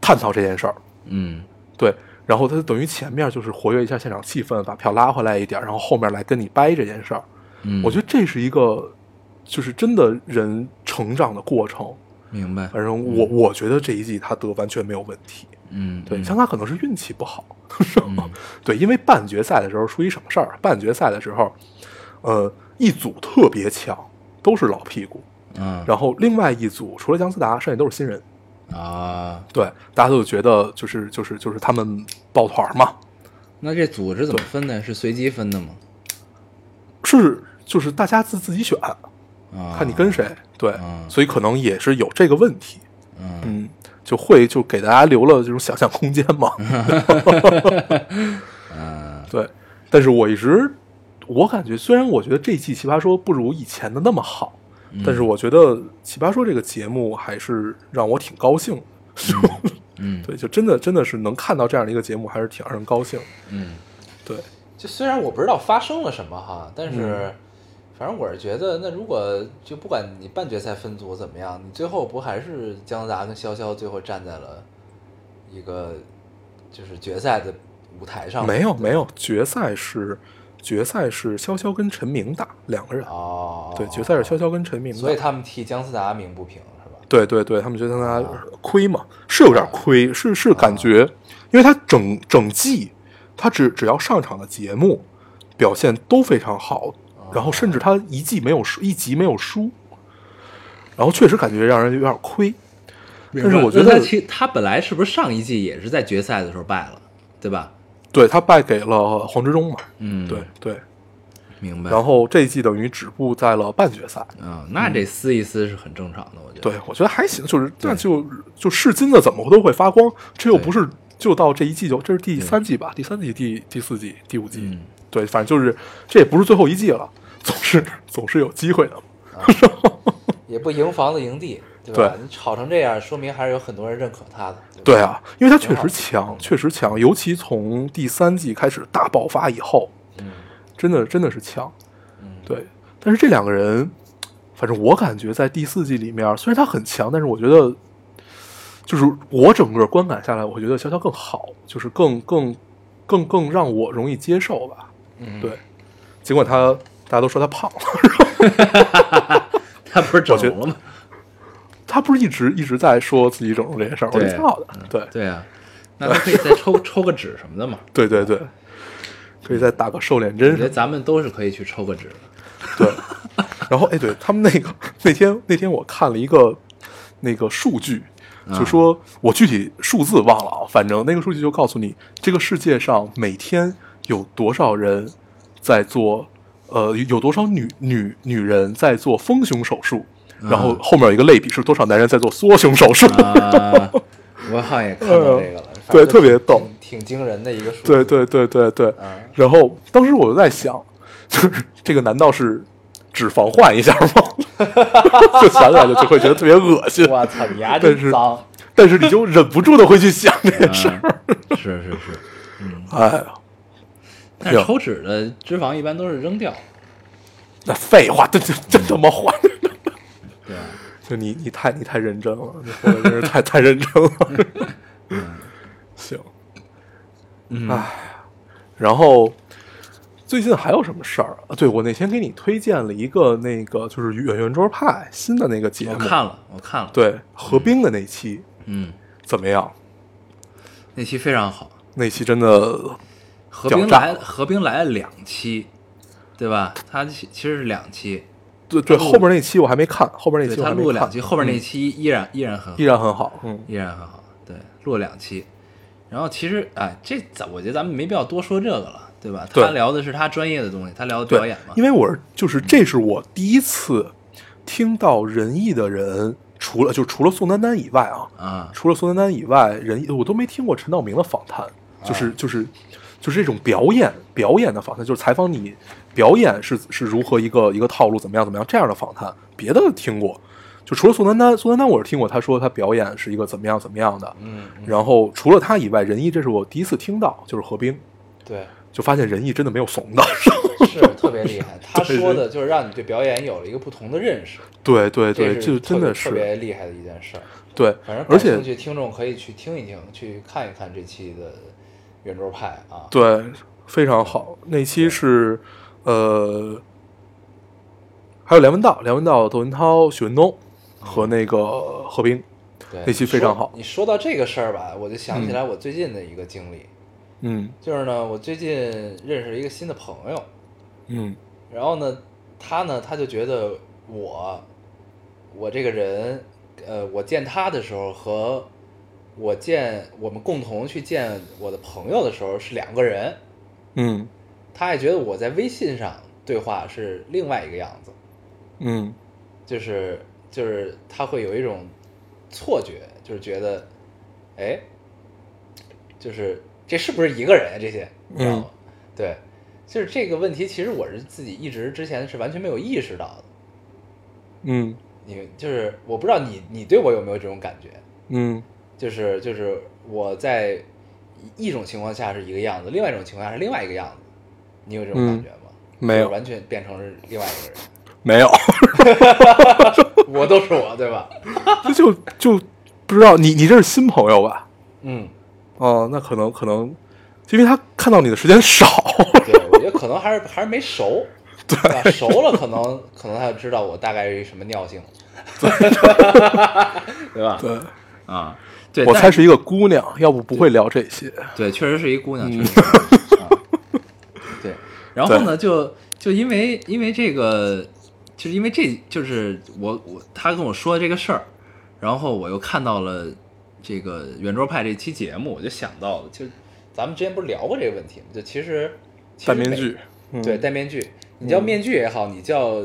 探讨这件事儿，嗯对，然后他等于前面就是活跃一下现场气氛，把票拉回来一点，然后后面来跟你掰这件事儿。嗯，我觉得这是一个，就是真的人成长的过程。明白，反正我我觉得这一季他得完全没有问题。嗯，对，嗯像他可能是运气不好。嗯 *laughs* 对，因为半决赛的时候出一什么事儿？半决赛的时候，呃，一组特别强，都是老屁股，嗯然后另外一组除了姜思达，剩下都是新人。啊，对，大家都觉得就是就是就是他们抱团嘛，那这组是怎么分的？是随机分的吗？是就是大家自自己选，啊，看你跟谁。对，嗯所以可能也是有这个问题。嗯嗯，就会就给大家留了这种想象空间嘛。*laughs* 嗯对，但是我一直我感觉，虽然我觉得这一季《奇葩说》不如以前的那么好，嗯但是我觉得《奇葩说》这个节目还是让我挺高兴的。嗯 *laughs* 对，就真的真的是能看到这样的一个节目，还是挺让人高兴。嗯，对，就虽然我不知道发生了什么哈，但是嗯反正我是觉得，那如果就不管你半决赛分组怎么样，你最后不还是姜思达跟潇潇最后站在了一个就是决赛的舞台上？没有没有，决赛是决赛是潇潇跟陈明打两个人。哦，对，决赛是潇潇跟陈明打。所以他们替姜思达鸣不平是吧？对对对，他们觉得他亏嘛，是有点亏，是是感觉，因为他整整季，他只只要上场的节目表现都非常好，然后甚至他一季没有输，一集没有输，然后确实感觉让人有点亏。但是我觉得他，其他本来是不是上一季也是在决赛的时候败了，对吧？对他败给了黄执中嘛，嗯，对，对，明白。然后这一季等于止步在了半决赛。嗯，那这撕一撕是很正常的，我觉得。对，我觉得还行，就是那就就是金的怎么都会发光，这又不是就到这一季就这是第三季吧，第三季、第第四季、第五季，嗯对，反正就是这也不是最后一季了，总是总是有机会的。也不赢房子赢地，对吧？对你炒成这样，说明还是有很多人认可他的。吧对，啊，因为他确实强，确实强，尤其从第三季开始大爆发以后，嗯真的真的是强。嗯，对，但是这两个人，反正我感觉在第四季里面，虽然他很强，但是我觉得，就是我整个观感下来，我觉得潇潇更好，就是更更更更让我容易接受吧。嗯，对，尽管他大家都说他胖了，*laughs* 他不是整容了吗？他不是一直一直在说自己整容这件事儿，我觉得对挺好的。对对啊，*laughs* 那他可以再抽抽个脂什么的嘛。*laughs* 对对对，可以再打个瘦脸针。我觉得咱们都是可以去抽个脂的。对，然后哎，对他们那个那天那天我看了一个那个数据，就说我具体数字忘了啊，反正那个数据就告诉你，这个世界上每天有多少人在做，呃，有多少女女女人在做丰胸手术，然后后面有一个类比是多少男人在做缩胸手术。啊，我好像也看到这个了，*laughs* 对特别逗挺挺惊人的一个数。对，对对对对，嗯然后当时我就在想，就是这个难道是脂肪换一下吗？*laughs* 就想起来就就会觉得特别恶心。我操，你牙但是真脏。*laughs* 但是你就忍不住的会去想这件事儿。嗯是是是，哎呀，但是抽脂的脂肪一般都是扔掉。那废话，这这这怎么换？对啊，*laughs* 就你你太你太认真了，你说的真是太太认真了。*laughs* 行，嗯哎，然后最近还有什么事儿啊？对我那天给你推荐了一个那个就是圆圆桌派新的那个节目，我看了，我看了，，对何冰的那期嗯，怎么样？那期非常好，那期真的何冰来何冰来了两期，对吧？他其其实是两期，对对，后边那期我还没看，后边那期他录了两期，后边那嗯期依然依然很好依然很好，嗯，依然很好，对，录了两期。然后其实，哎，这咱我觉得咱们没必要多说这个了，对吧？对他聊的是他专业的东西，他聊的表演嘛。因为我是就是这是我第一次听到仁义的人，除了就除了宋丹丹以外啊，啊，除了宋丹丹以外，仁义我都没听过陈道明的访谈，就是啊就是就是这种表演表演的访谈，就是采访你表演是是如何一个一个套路，怎么样怎么样这样的访谈，别的听过。就除了宋丹丹，宋丹丹我是听过，他说他表演是一个怎么样怎么样的，嗯，嗯然后除了他以外，仁义这是我第一次听到，就是何冰，对，就发现仁义真的没有怂的，是特别厉害。*laughs* 他说的就是让你对表演有了一个不同的认识，对对对，就真的是特别厉害的一件事儿。对反正，而且听众可以去听一听，去看一看这期的圆桌派啊。对非常好。那期是呃，还有梁文道、梁文道、窦文涛、许文东和那个何冰，对，那期非常好。你说你说到这个事儿吧，我就想起来我最近的一个经历，嗯。就是呢，我最近认识了一个新的朋友，嗯。然后呢，他呢，他就觉得我，我这个人，呃，我见他的时候和我见我们共同去见我的朋友的时候是两个人，嗯。他还觉得我在微信上对话是另外一个样子，嗯。就是就是他会有一种错觉，就是觉得，哎，就是这是不是一个人啊？这些你知道吗？对，就是这个问题，其实我是自己一直之前是完全没有意识到的。嗯。你就是我不知道你你对我有没有这种感觉，嗯就是就是我在一种情况下是一个样子，另外一种情况下是另外一个样子，你有这种感觉吗？嗯没有完全变成是另外一个人，*laughs* 没有，*laughs* 我都是我，对吧？这 *laughs* 就就不知道你你这是新朋友吧？嗯，哦，那可能可能，因为他看到你的时间少，对，我觉得可能还是还是没熟，对吧？熟了可能可能他就知道我大概是什么尿性，对吧？对啊，对，我猜是一个姑娘，要不不会聊这些。对，确实是一姑娘，嗯确实是。*laughs* 啊对，然后呢，就就因为因为这个，就是因为这就是我我他跟我说这个事儿，然后我又看到了这个圆桌派这期节目，我就想到了，就咱们之前不是聊过这个问题吗？就其实戴面具，嗯对，戴面具，你叫面具也好，你叫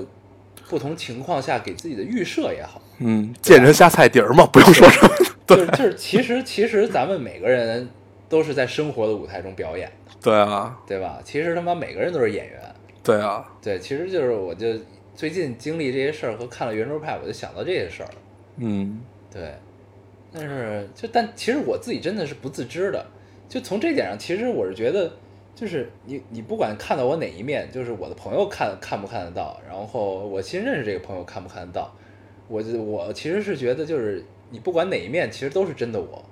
不同情况下给自己的预设也好，嗯，见人下菜碟儿嘛，不用说什么。*laughs* 就是就是其实其实咱们每个人都是在生活的舞台中表演的，对啊，对吧？其实他妈每个人都是演员，对啊，对，其实就是我就最近经历这些事儿和看了圆桌派，我就想到这些事儿，嗯。对。但是就但其实我自己真的是不自知的，就从这点上，其实我是觉得，就是你你不管看到我哪一面，就是我的朋友看看不看得到，然后我新认识这个朋友看不看得到，我就我其实是觉得就是你不管哪一面，其实都是真的我，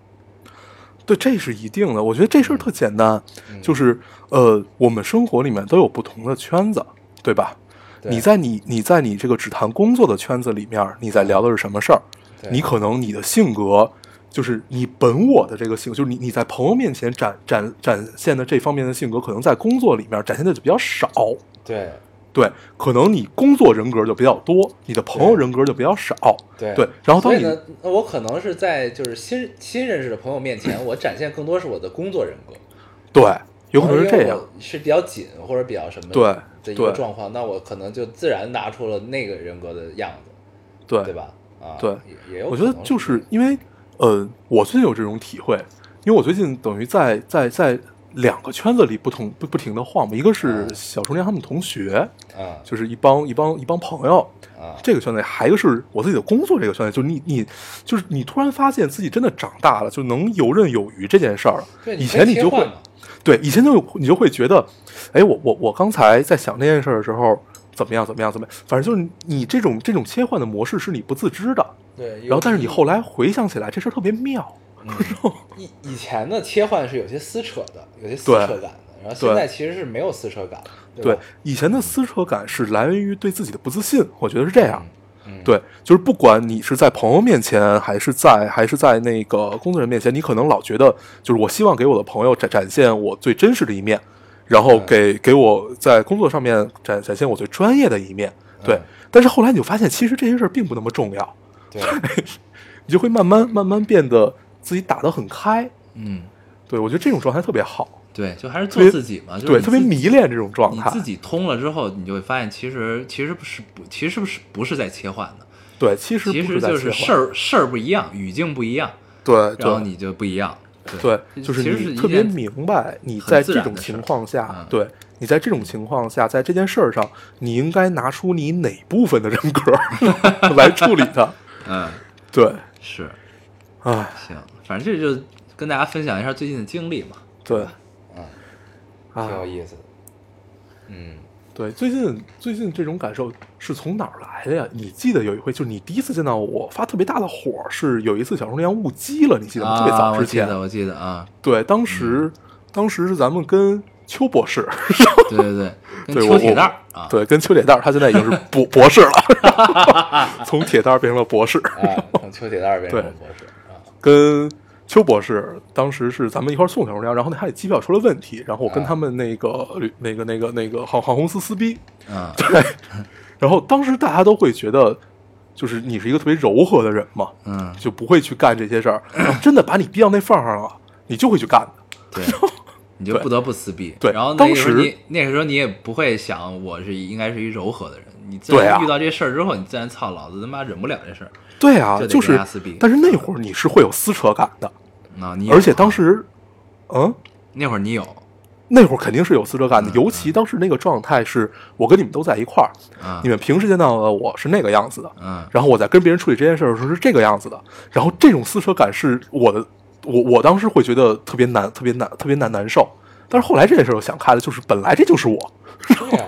对，这是一定的。我觉得这事儿特简单，嗯就是呃，我们生活里面都有不同的圈子，对吧？对你在你你在你这个只谈工作的圈子里面，你在聊的是什么事儿？你可能你的性格就是你本我的这个性格，就是你你在朋友面前展展展现的这方面的性格，可能在工作里面展现的就比较少。对对，可能你工作人格就比较多，你的朋友人格就比较少。对对，然后当你呢，那我可能是在就是新新认识的朋友面前，我展现更多是我的工作人格，*clears throat* 对，有可能是这样。是比较紧或者比较什么对的一个状况，那我可能就自然拿出了那个人格的样子，对对吧？啊，对也也有我觉得可能就是因为，呃，我最近有这种体会，因为我最近等于在在在两个圈子里不同不不停的晃嘛，一个是嗯小中年他们同学，啊就是一帮一帮一帮朋友，啊，这个圈子，还有一个是我自己的工作这个圈子，就是你你就是你突然发现自己真的长大了，就能游刃有余这件事儿。以前你就会对，以前就你就会觉得，哎，我我我刚才在想这件事儿的时候，怎么样怎么样怎么样，反正就是你这种这种切换的模式是你不自知的。对，然后，但是你后来来回想起来，这事儿特别妙。*laughs* 以以前的切换是有些撕扯的，有些撕扯感的，然后现在其实是没有撕扯感的，对，以前的撕扯感是来源于对自己的不自信，我觉得是这样。嗯，对，就是不管你是在朋友面前，还是在还是在那个工作人员面前，你可能老觉得，就是我希望给我的朋友展展现我最真实的一面，然后嗯。给给我在工作上面展展现我最专业的一面。对，嗯。但是后来你就发现，其实这些事儿并不那么重要，对，*laughs* 你就会慢慢慢慢变得自己打得很开。嗯，对我觉得这种状态特别好，对，就还是做自己嘛，就是对，特别迷恋这种状态。你自。己通了之后，你就会发现，其实其实不是不，其实不是不是在切换的，对，其实其不实就是事在切换，儿事儿不一样，语境不一样，对对。然后你就不一样。对，就是你特别明白你在这种情况下嗯，对你在这种情况下，在这件事儿上，你应该拿出你哪部分的人格 *laughs* 来处理它。*laughs* 嗯，对，是。哎，行，反正这就跟大家分享一下最近的经历嘛，对，嗯，啊挺有意思的。嗯，对，最近最近这种感受是从哪儿来的呀？你记得有一回，就是你第一次见到我发特别大的火，是有一次小冲凉误机了，你记得吗？特别啊，早之前。我记得，我记得啊，对，当时、当时是咱们跟邱博士，*laughs* 对对对，跟对我秋铁蛋儿啊，对，跟邱铁蛋儿，他现在已经是博 *laughs* 博士了，*laughs* 从铁蛋儿变成了博士。啊，从邱铁蛋儿变成了博士啊，跟邱博士当时是咱们一块儿送小姑娘，然后那他的机票出了问题，然后我跟啊他们那个旅、那个那个那个航航空公司撕逼，嗯，*laughs* 对，然后当时大家都会觉得，就是你是一个特别柔和的人嘛，嗯，就不会去干这些事儿，真的把你逼到那份儿上了，你就会去干的。对，*laughs* 你就不得不撕逼。对然后那当时那个时候你也不会想我是应该是一柔和的人，你自然遇到这事儿之后，你自然操老子他妈忍不了这事儿。对啊，就就是但是那会儿你是会有撕扯感的，啊，你而且当啊时，嗯，那会儿你有那会儿肯定是有撕扯感的，嗯尤其当时那个状态是我跟你们都在一块儿，啊你，们平时见到的我是那个样子的，嗯然后我在跟别人处理这件事的时候是这个样子的，然后这种撕扯感是我的，我我当时会觉得特别难，特别难，特别难难受。但是后来这件事儿我想开了，就是本来这就是我，对呀，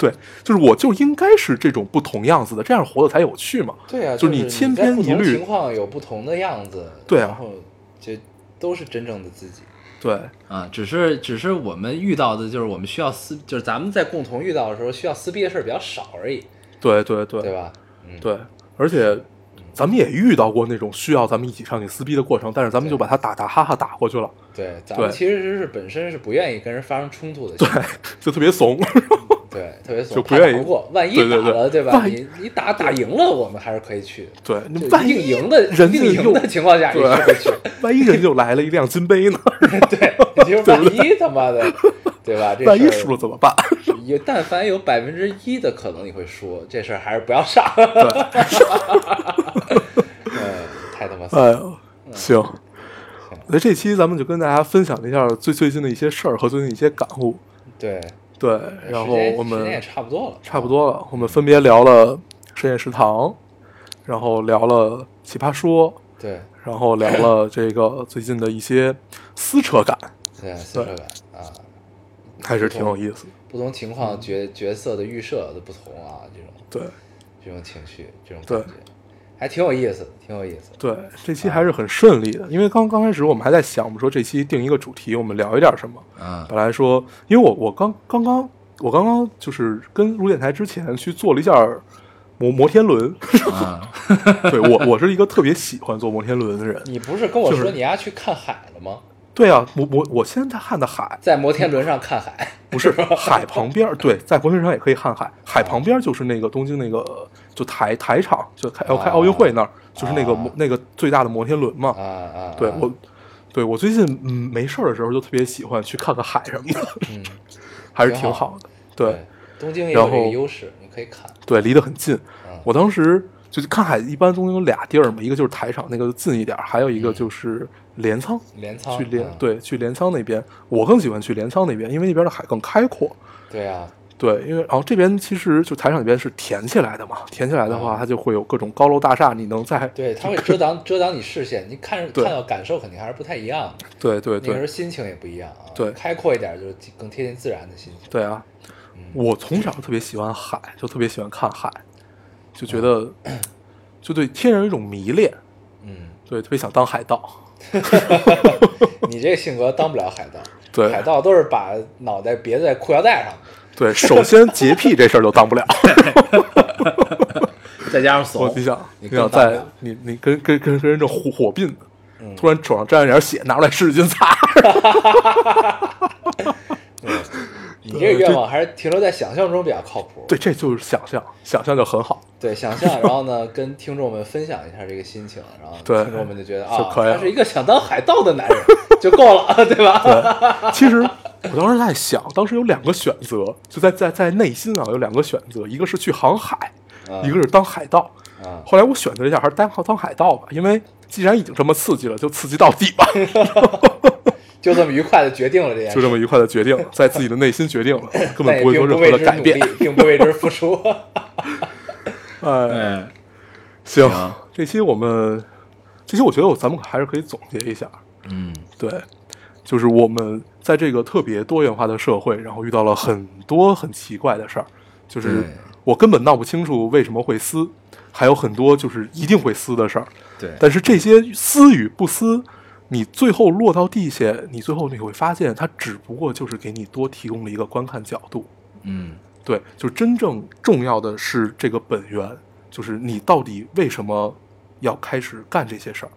对，就是我就应该是这种不同样子的，这样活得才有趣嘛。对啊，就是你千篇一律情况有不同的样子，对啊然后就都是真正的自己。对啊，只是只是我们遇到的就是我们需要撕，就是咱们在共同遇到的时候需要撕逼的事儿比较少而已，对对对对吧？嗯，对，而且咱们也遇到过那种需要咱们一起上去撕逼的过程，但是咱们就把他打打哈哈打过去了，对，咱们其实是本身是不愿意跟人发生冲突的，对，*laughs* 就特别怂。*laughs* 对，特别怂，就不愿意过，万一打了，对吧？你你打打赢了，我们还是可以去。对，你就万一赢的，人定赢的情况下，你对是会去。万一人家就来了一辆金杯呢？*laughs* 对，你就是万一他妈的，对吧？这万一输了怎么办？*laughs* 有，但凡有百分之一的可能你会输，这事儿还是不要上。*laughs* 嗯，太他妈。哎呦，行。那这期咱们就跟大家分享一下最最近的一些事儿和最近一些感悟。对，对，然后我时间也们差不多了，差不多了，我们分别聊了深夜食堂，然后聊了奇葩说，对然后聊了这个最近的一些撕扯感，对，撕扯感啊，还是挺有意思的。不同情况角角色的预设的不同啊，这种对这种情绪，这种对感觉，还挺有意思，挺有意思。对，这期还是很顺利的，因为刚刚开始我们还在想，我们说这期定一个主题，我们聊一点什么。嗯本来说，因为我我刚刚刚我刚刚就是跟入电台之前去做了一下摩摩天轮，啊，*laughs* 对我我是一个特别喜欢坐摩天轮的人。你不是跟我说你要去看海了吗？对啊，我我我现在看的海在摩天轮上看海，不是海旁边儿，对，在摩天轮上也可以看海，海旁边就是那个东京那个就台台场，就开要开奥运会那儿，就是那个摩啊那个最大的摩天轮嘛。啊啊，啊对我，对我最近嗯没事儿的时候就特别喜欢去看看海什么的，嗯，还是挺好的。对东京也有这个优势，你可以看。对，离得很近。嗯我当时就是看海，一般总有俩地儿嘛，一个就是台场那个近一点，还有一个就是镰仓。镰仓去镰嗯对去镰仓那边，我更喜欢去镰仓那边，因为那边的海更开阔。对啊，对，因为然后这边其实就台场那边是填起来的嘛，填起来的话，嗯它就会有各种高楼大厦，你能在对，它会遮挡遮挡你视线，你看看到感受肯定还是不太一样的。对对那个时候心情也不一样啊。对开阔一点就是更贴近自然的心情。对啊！嗯我从小特别喜欢海，就特别喜欢看海，就觉得就对天然有一种迷恋，嗯，对，特别想当海盗。*laughs* *laughs* 你这个性格当不了海盗，对海盗都是把脑袋别在裤腰带上。对，首先洁癖这事儿就当不了。*laughs* 再加上怂，我你想，你你想在你你跟跟跟跟人这火火并，嗯突然手上沾了点血，拿出来使劲擦。你这个愿望还是停留在想象中比较靠谱。对，这就是想象，想象就很好。对，想象，然后呢，跟听众们分享一下这个心情，然后对听众们就觉得啊，可以他是一个想当海盗的男人就够了，对吧？其实我当时在想，当时有两个选择，就在在在内心啊有两个选择，一个是去航海，啊一个是当海盗。啊，后来我选择了一下，还是当当海盗吧，因为既然已经这么刺激了，就刺激到底吧，*laughs* 就这么愉快的决定了这件事，就这么愉快的决定了，*laughs* 在自己的内心决定了，*laughs* 根本不会做任何的改变。并不为之付出。*laughs* 哎，哎，行行，这期我们这期我觉得我咱们还是可以总结一下，嗯，对，就是我们在这个特别多元化的社会，然后遇到了很多很奇怪的事儿，就是我根本闹不清楚为什么会撕，还有很多就是一定会撕的事儿。对，但是这些撕与不撕，你最后落到地下，你最后你会发现，它只不过就是给你多提供了一个观看角度。嗯，对，就真正重要的是这个本源，就是你到底为什么要开始干这些事儿。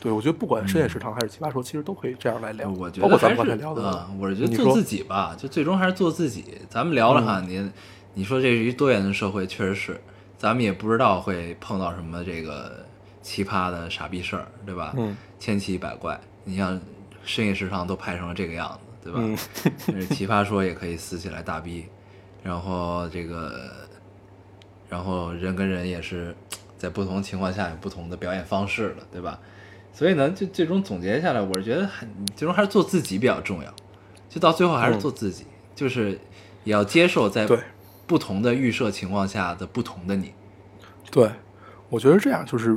对，我觉得不管深夜食堂还是奇葩说，其实都可以这样来聊。我觉得包括咱们刚才聊的，啊，我是觉得做自己吧，就最终还是做自己。咱们聊了哈，你你说这是一多元的社会，确实是，咱们也不知道会碰到什么这个奇葩的傻逼事儿，对吧？嗯，千奇百怪。你像深夜食堂都拍成了这个样子，对吧？嗯 *laughs* 奇葩说也可以撕起来大逼，然后这个，然后人跟人也是在不同情况下有不同的表演方式了，对吧？所以呢，就最终总结下来，我是觉得很最终还是做自己比较重要，就到最后还是做自己，就是也要接受在不同的预设情况下的不同的你。对，我觉得这样就是，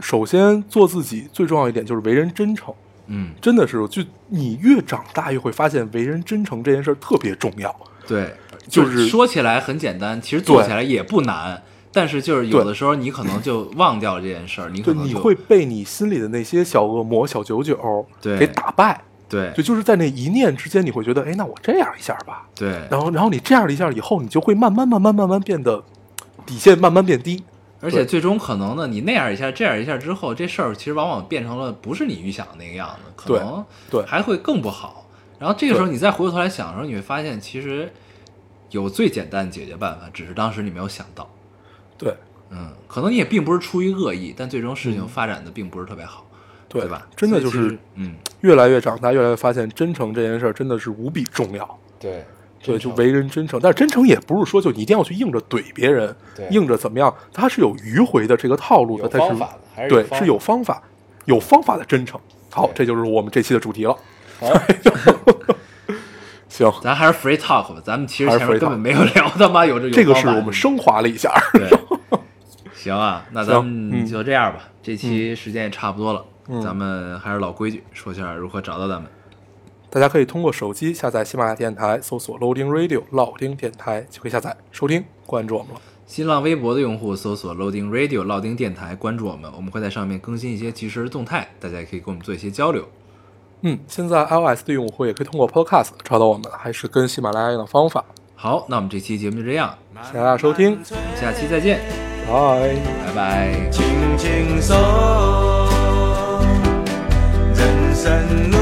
首先做自己最重要一点就是为人真诚。嗯，真的是，就你越长大越会发现，为人真诚这件事儿特别重要。对，就是说起来很简单，其实做起来也不难。但是就是有的时候你可能就忘掉了这件事儿，你可，能就你会被你心里的那些小恶魔、小九九对给打败。对就就是在那一念之间，你会觉得，哎，那我这样一下吧。对，然后，然后你这样了一下以后，你就会慢慢、慢慢、慢慢变得底线慢慢变低。而且最终可能呢，你那样一下，这样一下之后，这事儿其实往往变成了不是你预想的那个样子，可能对还会更不好。然后这个时候你再回过头来想的时候，你会发现其实有最简单的解决办法，只是当时你没有想到。对嗯，可能你也并不是出于恶意，但最终事情发展的并不是特别好，对对吧？真的就是嗯，越来越长大，越来越发现真诚这件事儿真的是无比重要。对对，就为人真诚，但是真诚也不是说就一定要去硬着怼别人对，硬着怎么样，它是有迂回的这个套路的，有但是对是有方法，有方法的真诚。好，这就是我们这期的主题了。好，*laughs* 行，咱还是 free talk 吧，咱们其实前面 free 根本没有聊他妈有这这个是我们升华了一下。对，行啊，那咱们嗯。就这样吧。这期时间也差不多了，嗯。咱们还是老规矩，说一下如何找到咱们。大家可以通过手机下载喜马拉雅电台，搜索 Loading Radio 老丁电台就可以下载收听，关注我们了。新浪微博的用户搜索 Loading Radio 老丁电台，关注我们，我们会在上面更新一些即时动态，大家也可以跟我们做一些交流。嗯，现在 iOS 的用户也可以通过 Podcast 找到我们，还是跟喜马拉雅一样的方法。好，那我们这期节目就这样，谢谢大家收听，我们下期再见，拜。拜拜。轻轻松，人生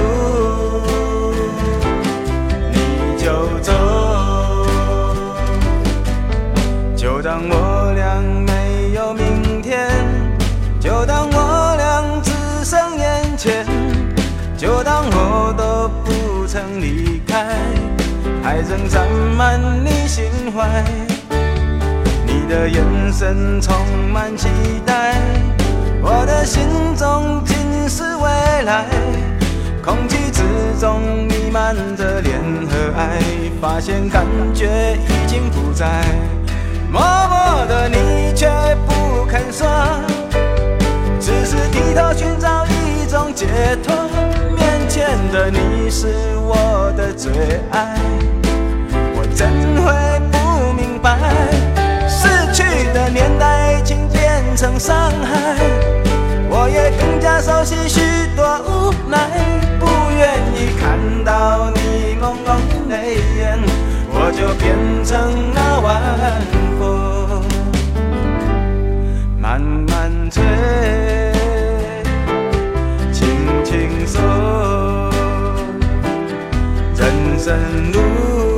曾离开，还仍占满你心怀。你的眼神充满期待，我的心中尽是未来。空气之中弥漫着恋和爱，发现感觉已经不在。默默的你却不肯说，只是低头寻找一种解脱。见的你是我的最爱，我怎会不明白？逝去的年代已经变成伤害，我也更加熟悉许多无奈，不愿意看到你朦胧泪眼，我就变成那晚风，慢慢吹，轻轻松，在路。